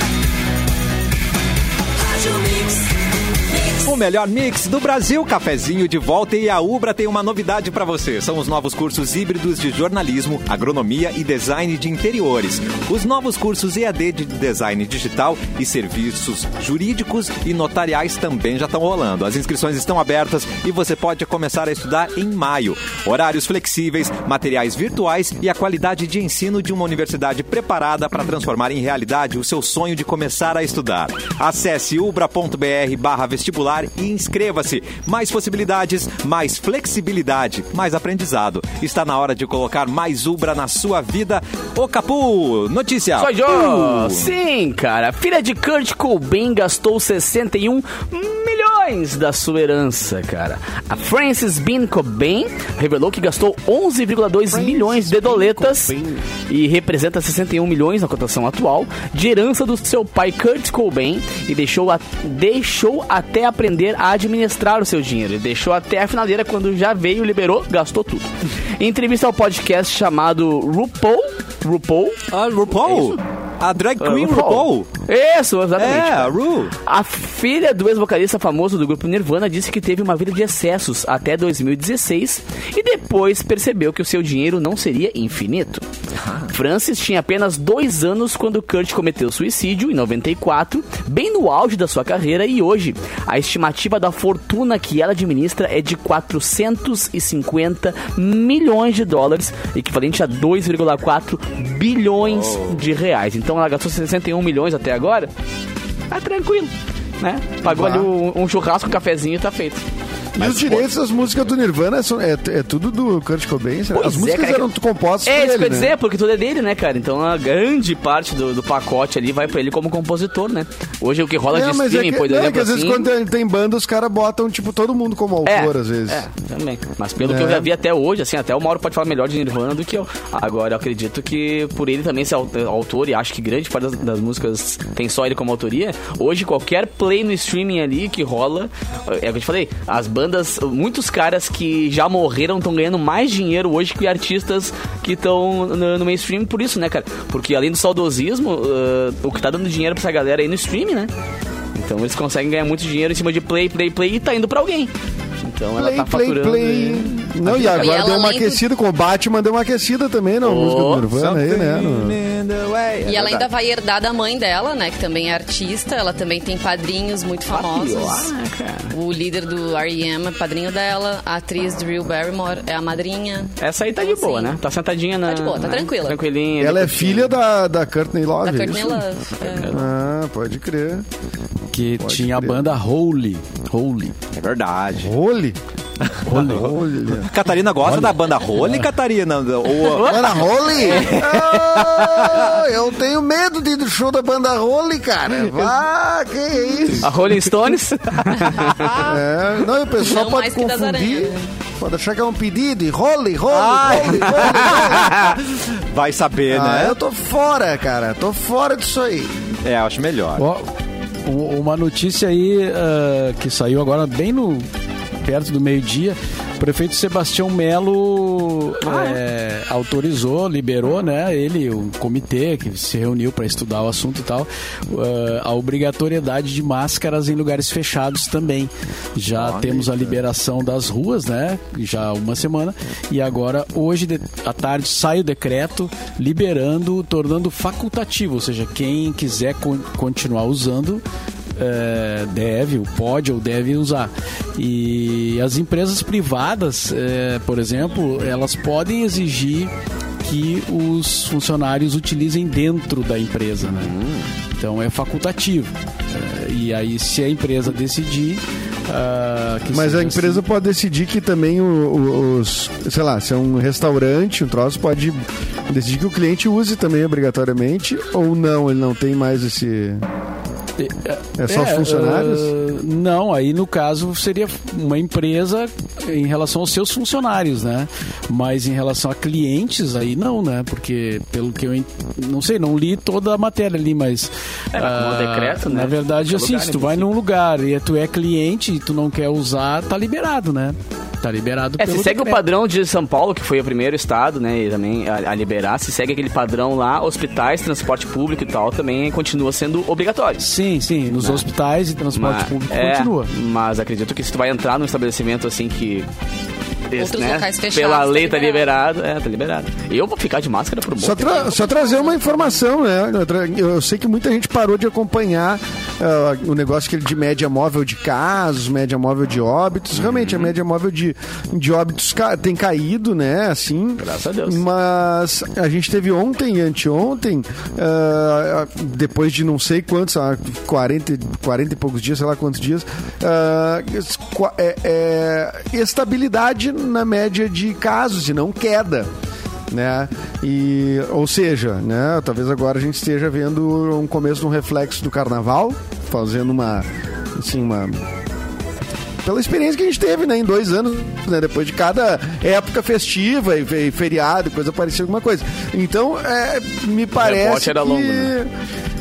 melhor mix do Brasil, cafezinho de volta e a Ubra tem uma novidade para você. São os novos cursos híbridos de jornalismo, agronomia e design de interiores. Os novos cursos EAD de design digital e serviços jurídicos e notariais também já estão rolando. As inscrições estão abertas e você pode começar a estudar em maio. Horários flexíveis, materiais virtuais e a qualidade de ensino de uma universidade preparada para transformar em realidade o seu sonho de começar a estudar. Acesse ubra.br barra vestibular e inscreva-se. Mais possibilidades, mais flexibilidade, mais aprendizado. Está na hora de colocar mais Ubra na sua vida. Ô Capu, notícia. Sou eu! Uh. Sim, cara. Filha de Kurt Cobain gastou 61 milhões da sua herança, cara. A Frances Bean Cobain revelou que gastou 11,2 milhões de doletas e representa 61 milhões na cotação atual de herança do seu pai Kurt Cobain e deixou, a- deixou até aprender a administrar o seu dinheiro. Ele deixou até a finaleira quando já veio, liberou, gastou tudo. Em entrevista ao podcast chamado RuPaul, RuPaul, Ah, RuPaul. A drag queen Uh, RuPaul. Isso, exatamente. É, a. Ru. A filha do ex-vocalista famoso do grupo Nirvana disse que teve uma vida de excessos até 2016 e depois percebeu que o seu dinheiro não seria infinito. Francis tinha apenas dois anos quando Kurt cometeu suicídio, em 94, bem no auge da sua carreira, e hoje a estimativa da fortuna que ela administra é de 450 milhões de dólares, equivalente a 2,4 bilhões de reais. Então ela gastou 61 milhões até agora. Tá tranquilo, né? Pagou ali um, um churrasco, um cafezinho e tá feito. E os direitos das músicas do Nirvana são, é, é tudo do Kurt Cobain? Pois As é, músicas cara, eram compostas É, por isso ele, que eu ia né? dizer, porque tudo é dele, né, cara? Então a grande parte do, do pacote ali vai pra ele como compositor, né? Hoje o que rola de É, mas é streaming, que, por não, é exemplo, que às vezes assim... quando tem, tem banda, os caras botam, tipo, todo mundo como autor, às vezes. É, também. Mas pelo É. que eu já vi até hoje, assim, até o Mauro pode falar melhor de Nirvana do que eu. Agora, eu acredito que por ele também ser au- autor, e acho que grande parte das, das músicas tem só ele como autoria, hoje qualquer play no streaming ali que rola, é o que eu te falei, as bandas, muitos caras que já morreram estão ganhando mais dinheiro hoje que artistas que estão no, no mainstream por isso, né, cara? Porque além do saudosismo, ah, o que tá dando dinheiro pra essa galera aí no streaming, né? Então eles conseguem ganhar muito dinheiro em cima de play, play, play e tá indo pra alguém. Então ela Play, tá play, faturando. play. e- Não, e E agora ela, deu uma aquecida com o Batman, deu uma aquecida também na Oh, música do Nirvana aí, né? No- E ela ainda vai herdar da mãe dela, né? Que também é artista. Ela também tem padrinhos muito famosos. Ah. O líder do R.E.M. é padrinho dela. A atriz Drew Barrymore é a madrinha. Essa aí tá de boa, Sim. né? Tá sentadinha na. Tá de boa, tá né? tranquila. Tranquilinha. Ela é filha da, da Courtney Love, Da é Courtney isso? Love. É. Ah, pode crer. Que Pode tinha a crer. banda Holy. Holy. É verdade. Role? Role. *laughs* Catarina gosta da banda Role, Catarina? Ou, *laughs* Banda Role? Ah, *laughs* eu tenho medo de ir do show da banda Role, cara. Ah, que isso? A Rolling Stones. É, não, e o pessoal Não pode confundir. né? Pode achar que é um pedido. e Role, role, role, role. vai saber, Ah, né? eu tô fora, cara. Tô fora disso aí. É, acho melhor. U- uma notícia aí ah, que saiu agora bem no perto do meio-dia. Prefeito Sebastião Melo é, autorizou, liberou, né? Ele, o comitê que se reuniu para estudar o assunto e tal, ah, a obrigatoriedade de máscaras em lugares fechados também. Já temos a liberação das ruas, né? Já há uma semana. E agora, hoje à tarde, sai o decreto liberando, tornando facultativo, ou seja, quem quiser con- continuar usando é, deve, pode ou deve usar. E as empresas privadas, é, por exemplo, elas podem exigir que os funcionários utilizem dentro da empresa, né? Então é facultativo. É, e aí, se a empresa decidir. que Mas a empresa pode decidir que também os, sei lá, se é um restaurante, um troço, pode decidir que o cliente use também obrigatoriamente ou não, ele não tem mais esse... É só os funcionários? ah, não, aí no caso seria uma empresa em relação aos seus funcionários, né? Mas em relação a clientes, aí não, né? Porque pelo que eu en- não sei, não li toda a matéria ali, mas É, mas como ah, decreto, né? Na verdade, assim, lugar, se tu vai num lugar e tu é cliente e tu não quer usar, tá liberado, né? Tá liberado É, se segue o decreto. padrão de São Paulo, que foi o primeiro estado, né, e também a, a liberar, se segue aquele padrão lá, hospitais, transporte público e tal, também continua sendo obrigatório. Sim, sim, nos hospitais e transporte Mas, público é, continua. Mas acredito que se tu vai entrar num estabelecimento assim que. Outros né, locais fechados, Pela tá lei tá liberado. liberado. É, tá liberado. Eu vou ficar de máscara por um Só, tra- só trazer uma informação, né? Eu sei que muita gente parou de acompanhar ah, o negócio de média móvel de casos, média móvel de óbitos. Realmente, Uhum. a média móvel de, de óbitos ca- tem caído, né? Assim. Graças a Deus. Mas a gente teve ontem e anteontem, ah, depois de não sei quantos, ah, 40, 40 e poucos dias, sei lá quantos dias, qua- é- é, estabilidade na média de casos e não queda né? E, ou seja, né? Talvez agora a gente esteja vendo um começo de um reflexo do carnaval, fazendo uma, assim, uma pela experiência que a gente teve, né, em dois anos, né, depois de cada época festiva e fe- feriado coisa parecida alguma coisa. Então, é, me parece rebote era que longo, né?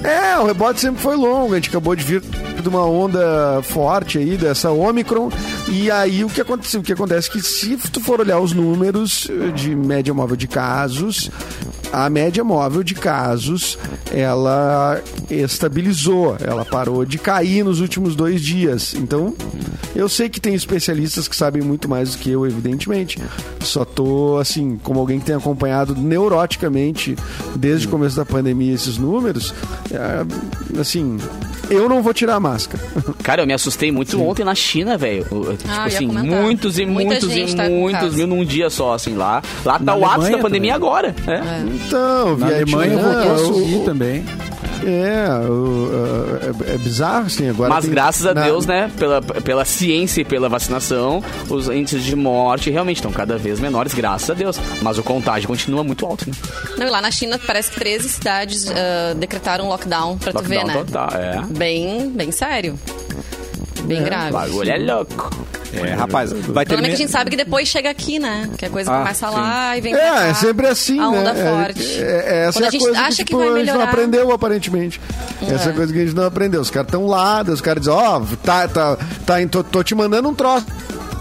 é, o rebote sempre foi longo. A gente acabou de vir de uma onda forte aí dessa Omicron. E aí o que aconteceu? O que acontece é que se tu for olhar os números de média móvel de casos, a média móvel de casos ela estabilizou, ela parou de cair nos últimos dois dias. Então, eu sei que tem especialistas que sabem muito mais do que eu, evidentemente. Só tô assim, como alguém que tem acompanhado neuroticamente desde o começo da pandemia esses números, é, assim, eu não vou tirar a máscara. *laughs* Cara, eu me assustei muito ontem na China, velho. O- Tipo Ah, assim, muitos e Muita muitos e tá muitos mil num dia só, assim, lá. Lá tá Na o ápice da pandemia também. agora. É. Então, Na Alemanha voltou a o- subir também. É, o- é, é bizarro, assim, agora. Mas tem- graças a na- Deus, né, pela, pela ciência e pela vacinação, os índices de morte realmente estão cada vez menores, graças a Deus. Mas o contágio continua muito alto, né? Não, e lá na China parece que 13 cidades ah, decretaram lockdown, pra tu ver, Lockdown né? total, é. Bem, bem sério. Bem O grave. bagulho é louco. É, rapaz, vai O problema é que a gente sabe que depois chega aqui, né? Que a coisa Ah, começa sim. lá e vem pra cá. É, é sempre assim, a né? onda É- forte. É, é, essa Quando é a a gente coisa acha que, que tipo, vai a gente não melhorar. aprendeu, aparentemente. Essa É. coisa que a gente não aprendeu. Os caras estão lá, os caras dizem, ó, tá, tá, tá, em- tô, tô te mandando um troço.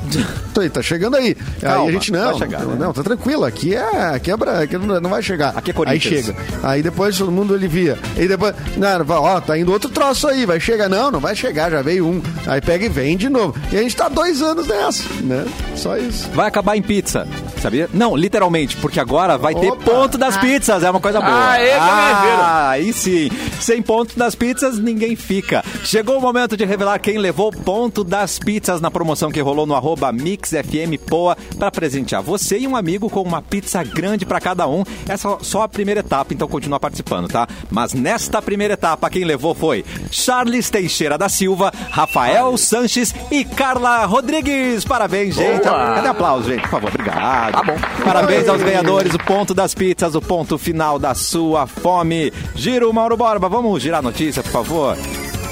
*laughs* Tô aí, tá chegando aí. Calma, aí a gente, não, vai chegar, não, né? não, tá tranquilo, aqui é, aqui é, aqui não vai chegar. Aqui é Aí chega. Aí depois todo mundo alivia. Aí depois, não, ó, tá indo outro troço aí, vai chegar. Não, não vai chegar, já veio um. Aí pega e vem de novo. E a gente tá dois anos nessa, né? Só isso. Vai acabar em pizza, sabia? Não, literalmente, porque agora vai ter Opa. ponto das pizzas, é uma coisa boa. Ah, é ah, aí sim. Sem ponto das pizzas, ninguém fica. Chegou o momento de revelar quem levou ponto das pizzas na promoção que rolou no arroba MixFMPoa para presentear você e um amigo com uma pizza grande para cada um. Essa é só a primeira etapa, então continua participando, tá? Mas nesta primeira etapa, quem levou foi Charles Teixeira da Silva, Rafael Sanches e Carla Rodrigues. Parabéns, gente. Boa. Cadê aplauso, gente? Por favor, obrigado. Tá bom. Parabéns aos ganhadores, o ponto das pizzas, o ponto final da sua fome. Giro Mauro Borba, vamos girar a notícia, por favor.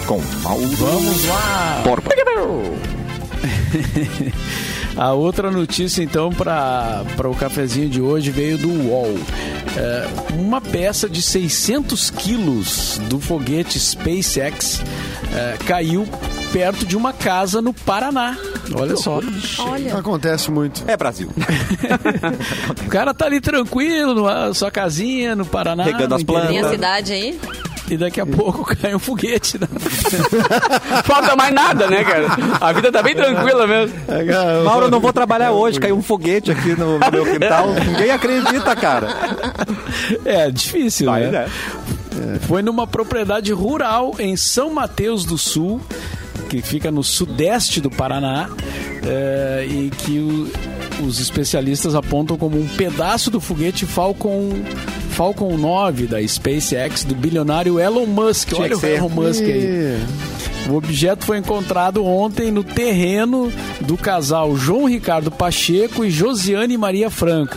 Com Mauro Vamos lá. Borba. *laughs* A outra notícia, então, para o cafezinho de hoje veio do UOL. É, uma peça de 600 quilos do foguete SpaceX é, caiu perto de uma casa no Paraná. Olha só. Olha. Acontece muito. É Brasil. *laughs* O cara tá ali tranquilo, na sua casinha no Paraná. Regando as plantas. Tem a interior, cidade aí? E daqui a pouco *laughs* cai um foguete. né? *laughs* Falta mais nada, né, cara? A vida tá bem tranquila mesmo. Mauro, eu não vou trabalhar hoje, caiu um foguete aqui no no meu quintal. *laughs* Ninguém acredita, cara. É difícil, Vai, né? né? Foi numa propriedade rural em São Mateus do Sul, que fica no sudeste do Paraná, é, e que o- os especialistas apontam como um pedaço do foguete Falcon, Falcon 9 da SpaceX do bilionário Elon Musk. Tinha Olha o. Elon Musk aí. O objeto foi encontrado ontem no terreno do casal João Ricardo Pacheco e Josiane Maria Franco.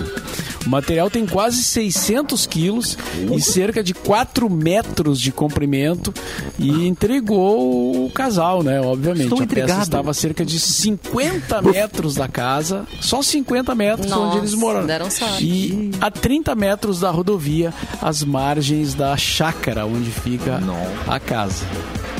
O material tem quase 600 quilos e cerca de 4 metros de comprimento e intrigou o casal, né? Obviamente. Estou a peça intrigado. estava a cerca de 50 metros da casa, só 50 metros Nossa, onde eles moram. deram sorte. E a 30 metros da rodovia, às margens da chácara onde fica a casa.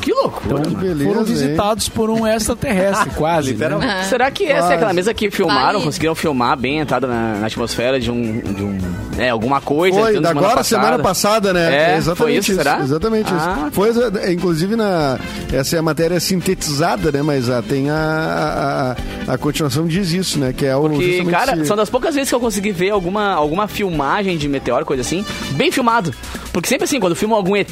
Que loucura. Então, beleza, foram hein? visitados por um extraterrestre, *laughs* quase. né? Literalmente. Será que essa é aquela mesa que filmaram, Vale. conseguiram filmar bem a entrada na, na atmosfera de um, de um. É, alguma coisa. Foi, tanto da agora, semana passada, né? É, exatamente foi isso, será? Exatamente Ah. isso. Foi, exa- inclusive, na, essa é a matéria sintetizada, né? Mas ah, tem a, a, a continuação diz isso, né? Que é o. Porque, cara, esse- são das poucas vezes que eu consegui ver alguma, alguma filmagem de meteoro, coisa assim, bem filmado. Porque sempre assim, quando filmam algum ET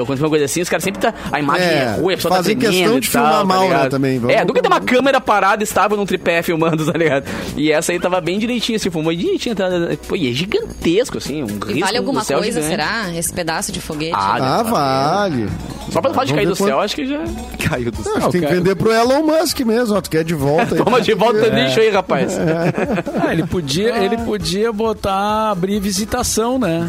ou quando filmam coisa assim, os caras sempre tá. A imagem É, é ruim, a pessoa fazem tá questão de tal, filmar tá mal, né, também, vamos- É, nunca tem uma câmera parada estável num tripé filmando, *laughs* tá ligado? E essa aí tava bem direitinho, assim, filmou direitinho. Tá, pô, e é gigantesco, assim, um risco vale alguma coisa, gigante. será? Esse pedaço de foguete? Ah, Ah, vale. Só pelo fato de cair do céu, acho que já. Caiu do céu. Acho que tem que vender pro Elon Musk mesmo, ó. Tu quer de volta aí. *laughs* Toma de volta É. lixo aí, rapaz. *laughs* Ah, ele podia, ele podia botar, abrir visitação, né?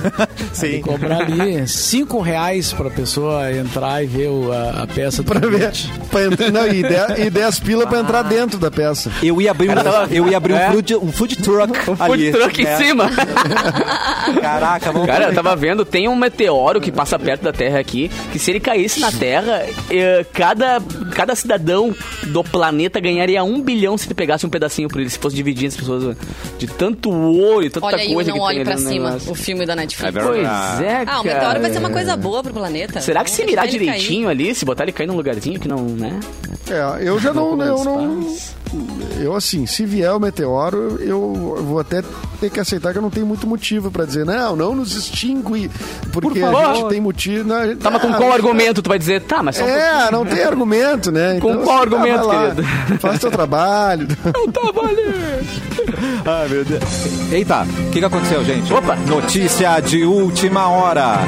Sim. E cobrar ali cinco reais pra pessoa entrar e ver o- a, a peça do Pra ver. Pra entrar, não, e 10 e 10 pila pra entrar dentro da peça. Eu ia abrir um, eu ia abrir um, É. food, um food truck *laughs* ali. Food truck É. em cima. *laughs* Caraca, vamos Cara, eu tava vendo, tem um meteoro que passa perto da Terra aqui, que se ele caísse na Terra, eh, cada, cada cidadão do planeta ganharia um bilhão se ele pegasse um pedacinho por ele, se fosse dividir as pessoas de tanto ouro e tanta Olha aí, coisa Não que Olhe tem pra Cima, negócio. o filme da Netflix. É. Pois é, cara. Ah, o meteoro vai ser uma coisa boa pro planeta. Será que se mirar ele cair. direitinho ali, se botar ele cair num lugarzinho que não, né? É, eu já não. Eu, não eu, assim, se vier o meteoro, eu vou até ter que aceitar que eu não tenho muito motivo pra dizer, não, não nos extingue, porque Por a gente tem motivo. Não, a gente- Tá, mas com ah, qual argumento tu vai dizer, tá, mas só um. É, não tem argumento, né? Com qual assim, argumento, vai lá, querido? Faz teu trabalho. *laughs* Tá valendo. Ai, meu Deus. Eita, o que, que aconteceu, gente? Opa! Notícia de última hora.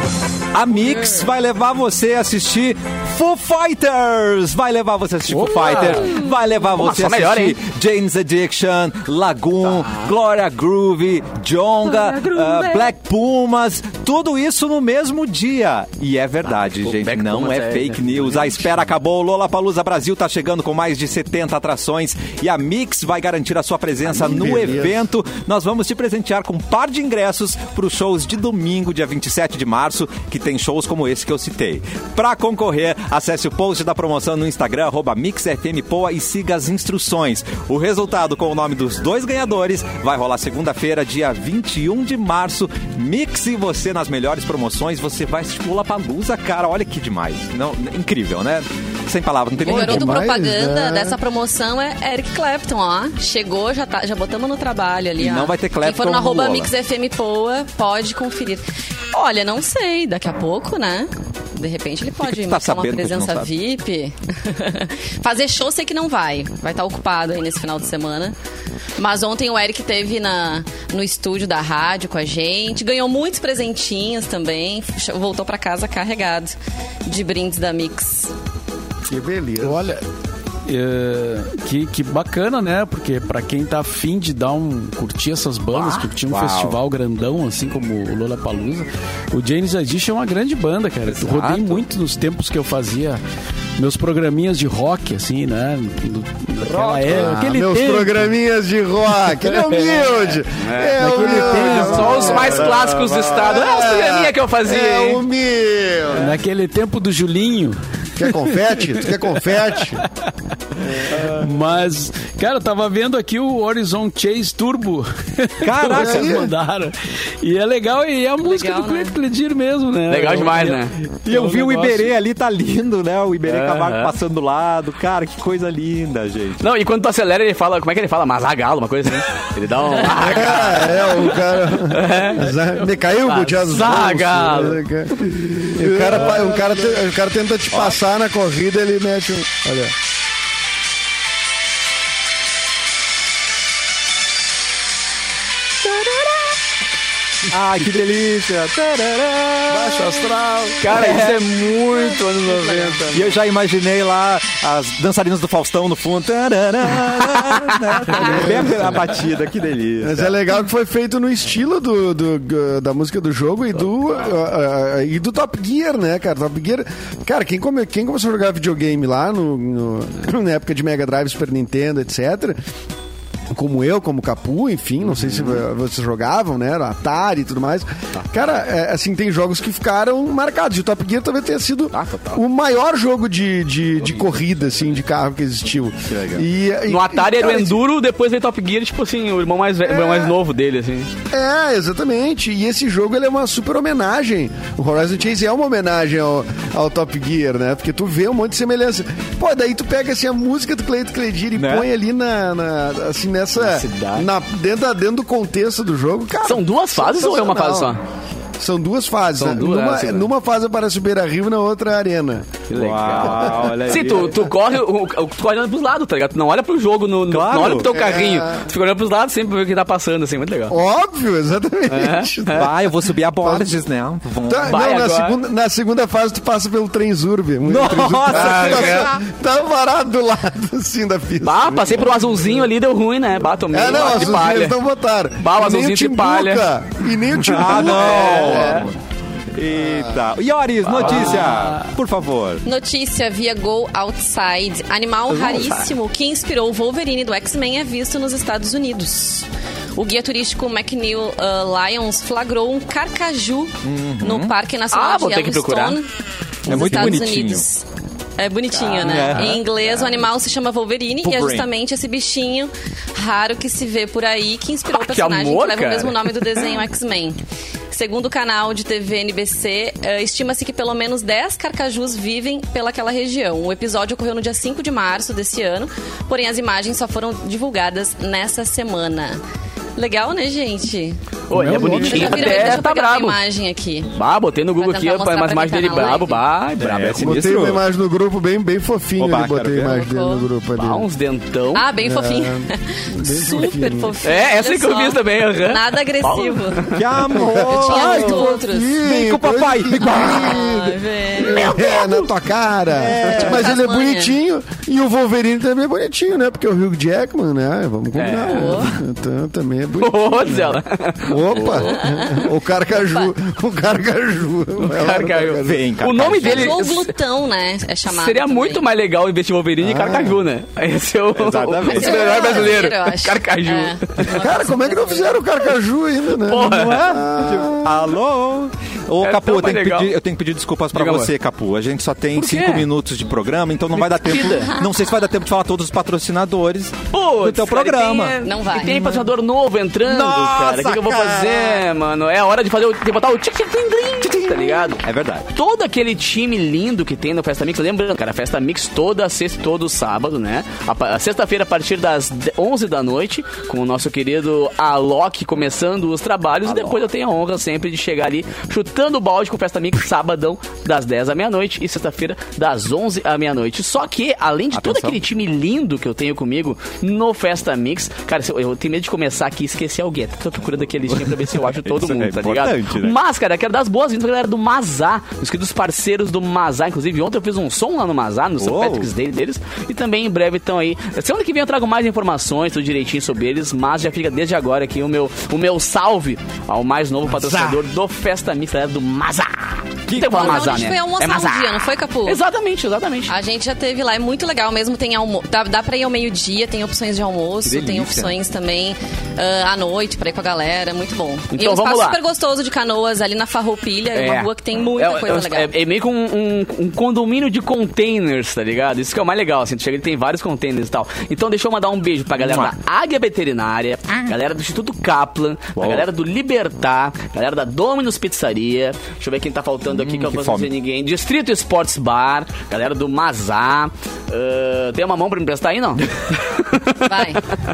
A Mix vai levar você a assistir Foo Fighters. Vai levar você a assistir Foo Opa! Fighters. Vai levar você a melhor, assistir James Addiction, Lagoon, Gloria Groove, Jonga, ah, Black Pumas. Tudo isso no mesmo dia. E é verdade, pô, gente. Black Não Pumas é é- fake news. A espera acabou. Lola Palusa Brasil tá chegando com mais de 70 atrações e a Mix vai garantir a sua presença no beleza. Evento. Nós vamos te presentear com um par de ingressos para os shows de domingo, dia 27 de março, que tem shows como esse que eu citei. Para concorrer, acesse o post da promoção no Instagram, arroba MixFMPoa e siga as instruções. O resultado com o nome dos dois ganhadores vai rolar segunda-feira, dia 21 de março. Mix e você nas melhores promoções. Você vai assistir Lula Palusa, cara. Olha que demais. Não, incrível, né? Sem palavras, não tem O nem garoto demais, propaganda né? dessa promoção é Eric Clapton, ó. Chegou, já, tá, já botamos no trabalho ali, E ó. não vai ter Quem Clapton for no arroba. MixFMPoa, pode conferir. Olha, não sei, daqui a pouco, né? De repente ele pode que tá uma presença? VIP. *laughs* Fazer show sei que não vai. Vai estar ocupado aí nesse final de semana. Mas ontem o Eric teve na, no estúdio da rádio com a gente. Ganhou muitos presentinhos também. Voltou pra casa carregado de brindes da Mix. Que beleza. Olha, que, que bacana, né? Porque pra quem tá afim de dar um curtir essas bandas, curtir um uau. festival grandão, assim como o Lola Palusa, o James Addiction é uma grande banda, cara. Eu rodei muito nos tempos que eu fazia meus programinhas de rock, assim, né? Naquela época, Ah, meus tempo. programinhas de rock. Ele é humilde. *laughs* É, Naquele humilde. tempo, Só os mais clássicos do estado. É os programinha que eu fazia, É humilde. Naquele tempo do Julinho. Quer confete? Tu quer confete? *laughs* Mas, cara, eu tava vendo aqui o Horizon Chase Turbo. Caraca! *laughs* Vocês mandaram. E é legal, e é a música Legal, do Cleito né? Cledir mesmo, né? Legal É demais, é- né? E eu é vi o negócio- Iberê ali, tá lindo, né? O Iberê Aham. Camargo passando do lado. Cara, que coisa linda, gente. Não, e quando tu acelera, ele fala. Como é que ele fala? Mazagalo, uma coisa assim. Ele dá um. *laughs* Ah, *laughs* É, é, o cara. Me caiu, Gutiérrez. Zagalo. O cara, o, cara, o cara tenta te passar na corrida, ele mete um. Olha. Ah, que delícia! Baixo astral. Cara, isso é muito anos 90. E eu já imaginei lá as dançarinas do Faustão no fundo. Tarará? Bem *laughs* a batida, que delícia. Mas é legal que foi feito no estilo do, do- da música do jogo e do, ah, ah, e do Top Gear, né, cara? Top Gear. Cara, quem, come- quem começou a jogar videogame lá no, no- *clears throat* na época de Mega Drive, Super Nintendo, etc. Como eu, como Capu, enfim, não sei se vocês jogavam, né? Era Atari e tudo mais. Cara, é, assim, tem jogos que ficaram marcados. E o Top Gear talvez tenha sido Ah, total. o maior jogo de, de, de corrida, assim, de carro que existiu. legal. E, e- No Atari era o Enduro, depois veio Top Gear, tipo assim, o irmão mais, irmão mais novo dele, assim. É, exatamente. E esse jogo ele é uma super homenagem. O Horizon Chase é uma homenagem ao, ao Top Gear, né? Porque tu vê um monte de semelhança. Pô, daí tu pega assim a música do Cleito Cledir e Né? põe ali na, na- assim nessa Cidade. na- dentro, dentro do contexto do jogo, cara. São duas fases ou é uma fase só? São duas fases. São né? duas, numa, é, sim. numa fase aparece o Beira Rio, na outra a Arena. Que legal. Uau, olha Sim, aí. tu, tu corre, o, o- tu corre olhando pros lados, tá ligado? Tu não olha pro jogo, no, no- Claro. não olha pro teu É. carrinho. Tu fica olhando pros lados sempre pra ver o que tá passando, assim, muito legal. Óbvio, exatamente. Vai, eu vou subir a Borges, né? Vamos- Tá, Vai não, na, segunda, na segunda fase tu passa pelo Transurb. Nossa, tá, cara. tá, tá parado do lado assim da pista. Ah, passei por um azulzinho ali, deu ruim, né? Bah, tomei É, não, as de palha. não botaram. Bah, o azulzinho de palha. E nem o Timbuca. Ah, não! É. Eita. Ioris, notícia, por favor. Notícia via Go Outside. Animal raríssimo que inspirou o Wolverine do X-Men é visto nos Estados Unidos. O guia turístico McNeil uh, Lyons flagrou um carcaju no Parque Nacional Ah, de vou ter que procurar. Yellowstone, É nos muito Estados bonitinho. Unidos. É bonitinho, né? é. Em inglês, o animal se chama Wolverine e é Wolverine. justamente esse bichinho raro que se vê por aí que inspirou Ah, o que personagem que, amor, leva cara. o mesmo nome do *laughs* desenho X-Men. Segundo o canal de TV NBC, eh, estima-se que pelo menos 10 carcajus vivem pelaquela região. O episódio ocorreu no dia 5 de março desse ano, porém as imagens só foram divulgadas nessa semana. Legal, né, gente? Ele é bonitinho, Já viram, até deixa eu tá pegar uma brabo. imagem aqui. Bah, botei no Google aqui, umas pra imagens quem dele tá brabo, bah, brabo. É, É, sinistro. Botei uma imagem no grupo bem, bem fofinho Oba, ali. Botei a imagem dele no grupo ali. bah, uns dentão. Ah, bem fofinho. bem *laughs* Super fofinho. fofinho. É, essa que eu fiz também, aham. Nada agressivo. Que amor! Eu tinha Ai, outros. Vem com o papai. querida. Ai, velho. É, na tua cara. Mas ele é bonitinho. E o Wolverine também é bonitinho, né? Porque o Hugh Jackman, né? Vamos combinar. É. né? Então, também é bonito. Ô, Zela. Opa! o Carcaju. O Carcaju. Carcaju. Vem, O nome É dele João Glutão, né? É chamado. seria também. muito mais legal investir Wolverine e Ah. Carcaju, né? Esse é o, Exatamente. o super-herói brasileiro. Carcaju. É. Cara, como é que não fizeram o Carcaju ainda, né? Porra. Não é? Tipo, alô? Ô, É Capu, eu tenho, pedir, eu tenho que pedir desculpas pra Diga, você, Capu. A gente só tem cinco minutos de programa, então não vai dar tempo. Não sei se vai dar tempo de falar todos os patrocinadores Pô, do teu programa. Tem, Não vai. E tem patrocinador novo entrando, Nossa, cara. O que, que eu vou fazer, mano? É hora de fazer o, de botar o tic tic tá ligado? É verdade. Todo aquele time lindo que tem no Festa Mix, lembrando, cara, Festa Mix toda sexta todo sábado, né? A, a sexta-feira a partir das de- 11 da noite, com o nosso querido Alok começando os trabalhos e depois eu tenho a honra sempre de chegar ali chutando o balde com o Festa Mix sabadão das 10 à meia-noite e sexta-feira das 11 à meia-noite. Só que, além de todo Atenção. aquele time lindo que eu tenho comigo no Festa Mix, cara, eu, tenho medo de começar aqui e esquecer alguém. Tô procurando aquele listinha pra ver se eu acho *laughs* todo é mundo, tá ligado? né? Mas, cara, quero dar as boas-vindas pra galera do Mazá, os queridos parceiros do Mazá. Inclusive, ontem eu fiz um som lá no Mazá, no. Uou. Patrick's Day deles. E também em breve estão aí. Semana que vem eu trago mais informações, tudo direitinho sobre eles. Mas já fica desde agora aqui o meu, o meu salve ao mais novo patrocinador do Festa Mix, galera do Mazá. Que a gente foi almoçar é um dia, não foi, Capu? Exatamente, exatamente. A gente já teve lá, é muito legal mesmo. Tem almo... dá, dá pra ir ao meio-dia, tem opções de almoço, tem opções também ah, à noite pra ir com a galera, muito bom. e Então um vamos espaço lá. super gostoso de canoas ali na Farroupilha, é uma rua que tem muita É, coisa é, legal. É, é meio que um, um- um condomínio de containers, tá ligado? Isso que é o mais legal, assim. Tu chega e tem vários containers e tal. Então deixa eu mandar um beijo pra galera da Águia Veterinária, galera do Instituto Kaplan, a galera do Libertar, galera da Dominus Pizzaria. Deixa eu ver quem tá faltando aqui, que eu que não vou dizer ninguém. Distrito Sports Bar, galera do Mazá. Ah, tem uma mão pra me emprestar aí, não? Vai.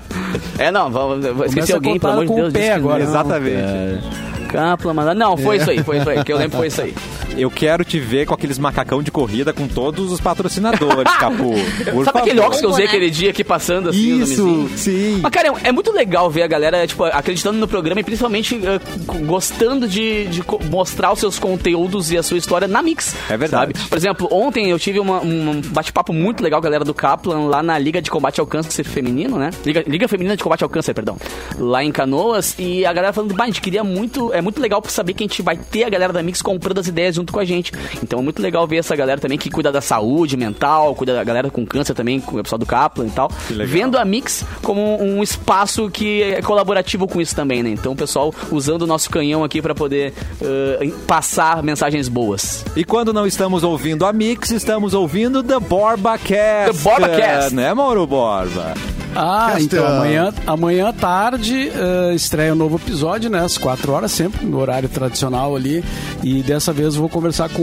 *laughs* é, não, vou, vou esqueci alguém, pelo amor de com o Deus. pé agora. Exatamente. Kaplan, Mazá. Não, foi É. isso aí, foi isso aí. Que eu lembro foi isso aí. Eu quero te ver com aqueles macacão de corrida com todos os patrocinadores, Capu. *laughs* Por Sabe aquele favor. óculos que eu usei Né? aquele dia aqui passando assim, Isso, sim. Mas, cara, é, é muito legal ver a galera, tipo, acreditando no programa e principalmente eh, c- gostando de, de mostrar os seus conteúdos e a sua história na Mix. É verdade. sabe? Por exemplo, ontem eu tive uma- um bate-papo muito legal, galera do Kaplan, lá na Liga de Combate ao Câncer Feminino, né? Liga, Liga Feminina de Combate ao Câncer, perdão. Lá em Canoas. E a galera falando, bah, a gente queria muito. É muito legal saber que a gente vai ter a galera da Mix comprando as ideias junto com a gente. Então é muito legal ver essa galera também que cuida da saúde mental, cuida da galera com câncer também, com o pessoal do Kaplan e tal. Vendo a Mix como um espaço que é colaborativo com isso também, né? Então o pessoal usando o nosso canhão aqui pra poder eh, passar mensagens boas. E quando não estamos ouvindo a Mix, estamos ouvindo The Borba Cast. The Borba Cast. Né, Mauro Borba? Ah, Castelo. então amanhã, amanhã à tarde eh, estreia um novo episódio, né? Às 4 horas, sempre, no horário tradicional ali. E dessa vez eu vou conversar com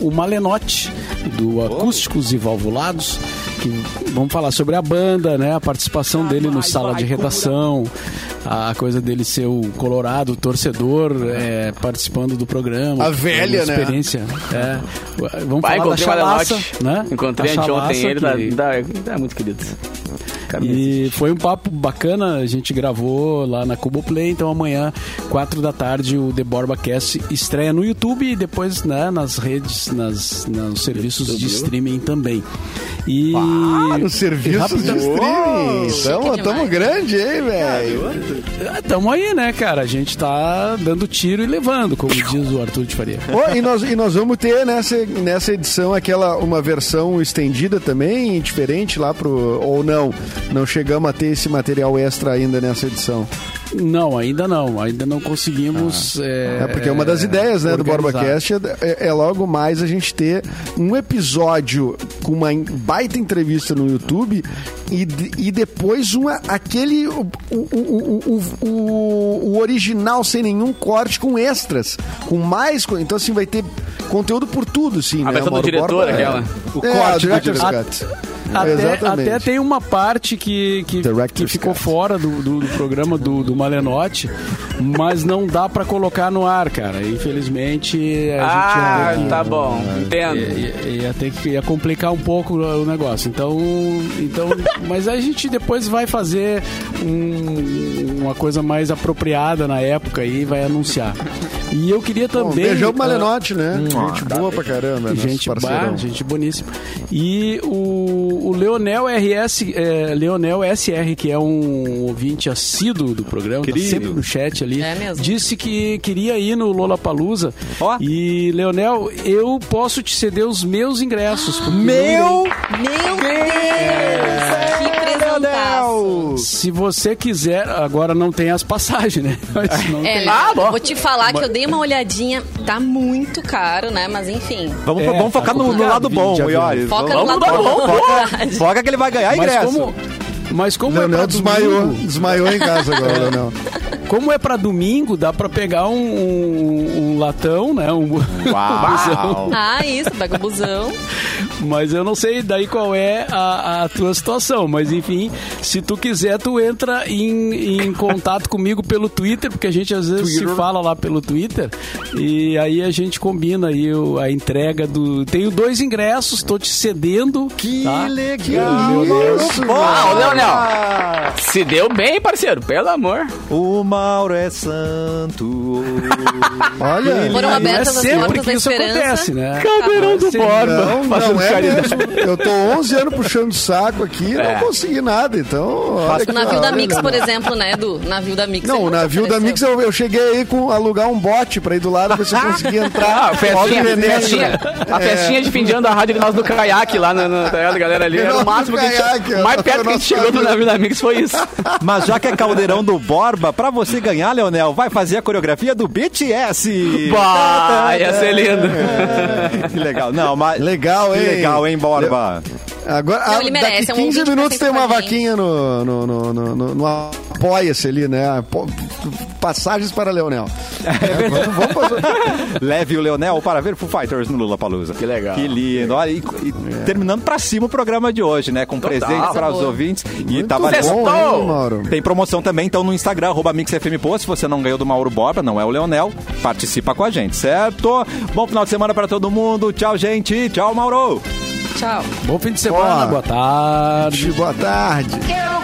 o, Malenote, do Acústicos e Valvulados. Que vamos falar sobre a banda, né? A participação dele no sala de redação, a coisa dele ser o colorado, o torcedor, eh, participando do programa. A velha, né? experiência. É. Vamos Vai, falar da chalaça, né? Encontrei A anteontem ele, tá, que- tá- tá muito querido. E foi um papo bacana, a gente gravou lá na Cubo Play, então amanhã, 4 da tarde, o The Borba Cast estreia no YouTube e depois né, nas redes, nas, nos serviços de streaming também. E. Ah, no e serviço de streaming. Tamo, grande, hein, velho? Ah, Tamo aí, né, cara? A gente tá dando tiro e levando, como diz o Arthur de Faria. Ô, e, nós, e nós vamos ter nessa, nessa edição aquela uma versão estendida também, diferente lá pro. Ou não? Não chegamos a ter esse material extra ainda nessa edição. Não, ainda não. Ainda não conseguimos. É porque é uma das ideias né, do. BorbaCast é, é- é logo mais a gente ter um episódio com uma baita entrevista no YouTube e, e depois uma, aquele o, o, o, o, original sem nenhum corte com extras, com mais então assim vai ter conteúdo por tudo sim, A né? versão do diretor, Borba, aquela. O é, corte o do diretor. Até, até tem uma parte que, que, que ficou Cut. fora do, do, do programa do, do Malenotti, mas não dá pra colocar no ar, cara. Infelizmente, a Ah, gente que- tá bom. Entendo. Ia, ia ter que ia complicar um pouco o negócio. Então, então, *laughs* mas a gente depois vai fazer um- uma coisa mais apropriada na época e vai anunciar. E eu queria Bom, também. beijão pro ah, Malenotti, né? gente boa pra caramba, Gente, bah, gente boníssima. E o, o Leonel RS, é, Leonel SR, que é um ouvinte assíduo do programa, tá sempre no chat ali, É mesmo. disse que queria ir no Lollapalooza. Ó. E, Leonel, eu posso te ceder os meus ingressos. eu Meu Meu Deus! Que presentaço! Se você quiser, agora não tem as passagens, né? *laughs* Mas não É, tem. Ah, bom. vou te falar que eu dei uma olhadinha, tá muito caro, né? Mas enfim. Vamos, É, vamos focar tá no, no lado bom. Foca Vamos- no lado bom. Foca, foca que ele vai ganhar Mas ingresso. como, mas como é Leonel pra desmaiou. domingo, Desmaiou em casa agora, *laughs* Leonel. como é pra domingo, dá pra pegar um, um- um latão, né? Um, *laughs* Uau. Ah, isso, pega o busão. Mas eu não sei daí qual é a, a tua situação. Mas enfim, se tu quiser, tu entra em, em contato *laughs* comigo pelo Twitter, porque a gente às vezes se fala lá pelo Twitter. E aí a gente combina aí o- a entrega do. Tenho dois ingressos, tô te cedendo. Que tá? legal. isso, Bom. Ah, ô, Leonel. Se deu bem, parceiro, pelo amor. O Mauro é santo. *laughs* Olha. Foram Não é abertas as sempre que isso acontece, né? Caldeirão do Borba. Não, não é caridade. mesmo. Eu tô 11 anos puxando saco aqui e É. não consegui nada. Então, O que navio da Mix, por exemplo, né, Edu? O navio da Mix. Não, ele o navio da. Mix eu, eu cheguei aí com alugar um bote pra ir do lado ver se eu conseguia entrar. *laughs* Ah, festinha, festinha, a festinha de fim de ano da rádio de nós do caiaque lá na, na, tá ligado, galera ali. Era o máximo que a gente, caiaque, o mais perto que a gente chegou do amigo. navio da Mix foi isso. *laughs* Mas já que é caldeirão do Borba, pra você ganhar, Leonel, vai fazer a coreografia do BTS. Bah, ia ser lindo. É, *laughs* que legal. Não, mas... Legal, Que hein? legal, hein, Borba? Agora, Não, ah, ele merece, daqui é um 15 minutos tem uma vaquinha no, no, no, no, no- no Apoia-se ali, né? Passagens para Leonel. É, vamos, vamos fazer. *laughs* Leve o Leonel para ver Foo Fighters no Lula Palusa. Que legal. Que lindo. Olha, e, e terminando pra cima o programa de hoje, né? Com presentes para os ouvintes. E Muito tá bom, valendo. Mauro? Tem promoção também, então, no Instagram, arroba MixFMPoa. Se você não ganhou do Mauro Borba, não é o Leonel, participa com a gente, certo? Bom final de semana para todo mundo. Tchau, gente. Tchau, Mauro. Tchau. Bom fim de semana, Ó. boa tarde. Boa tarde. Quero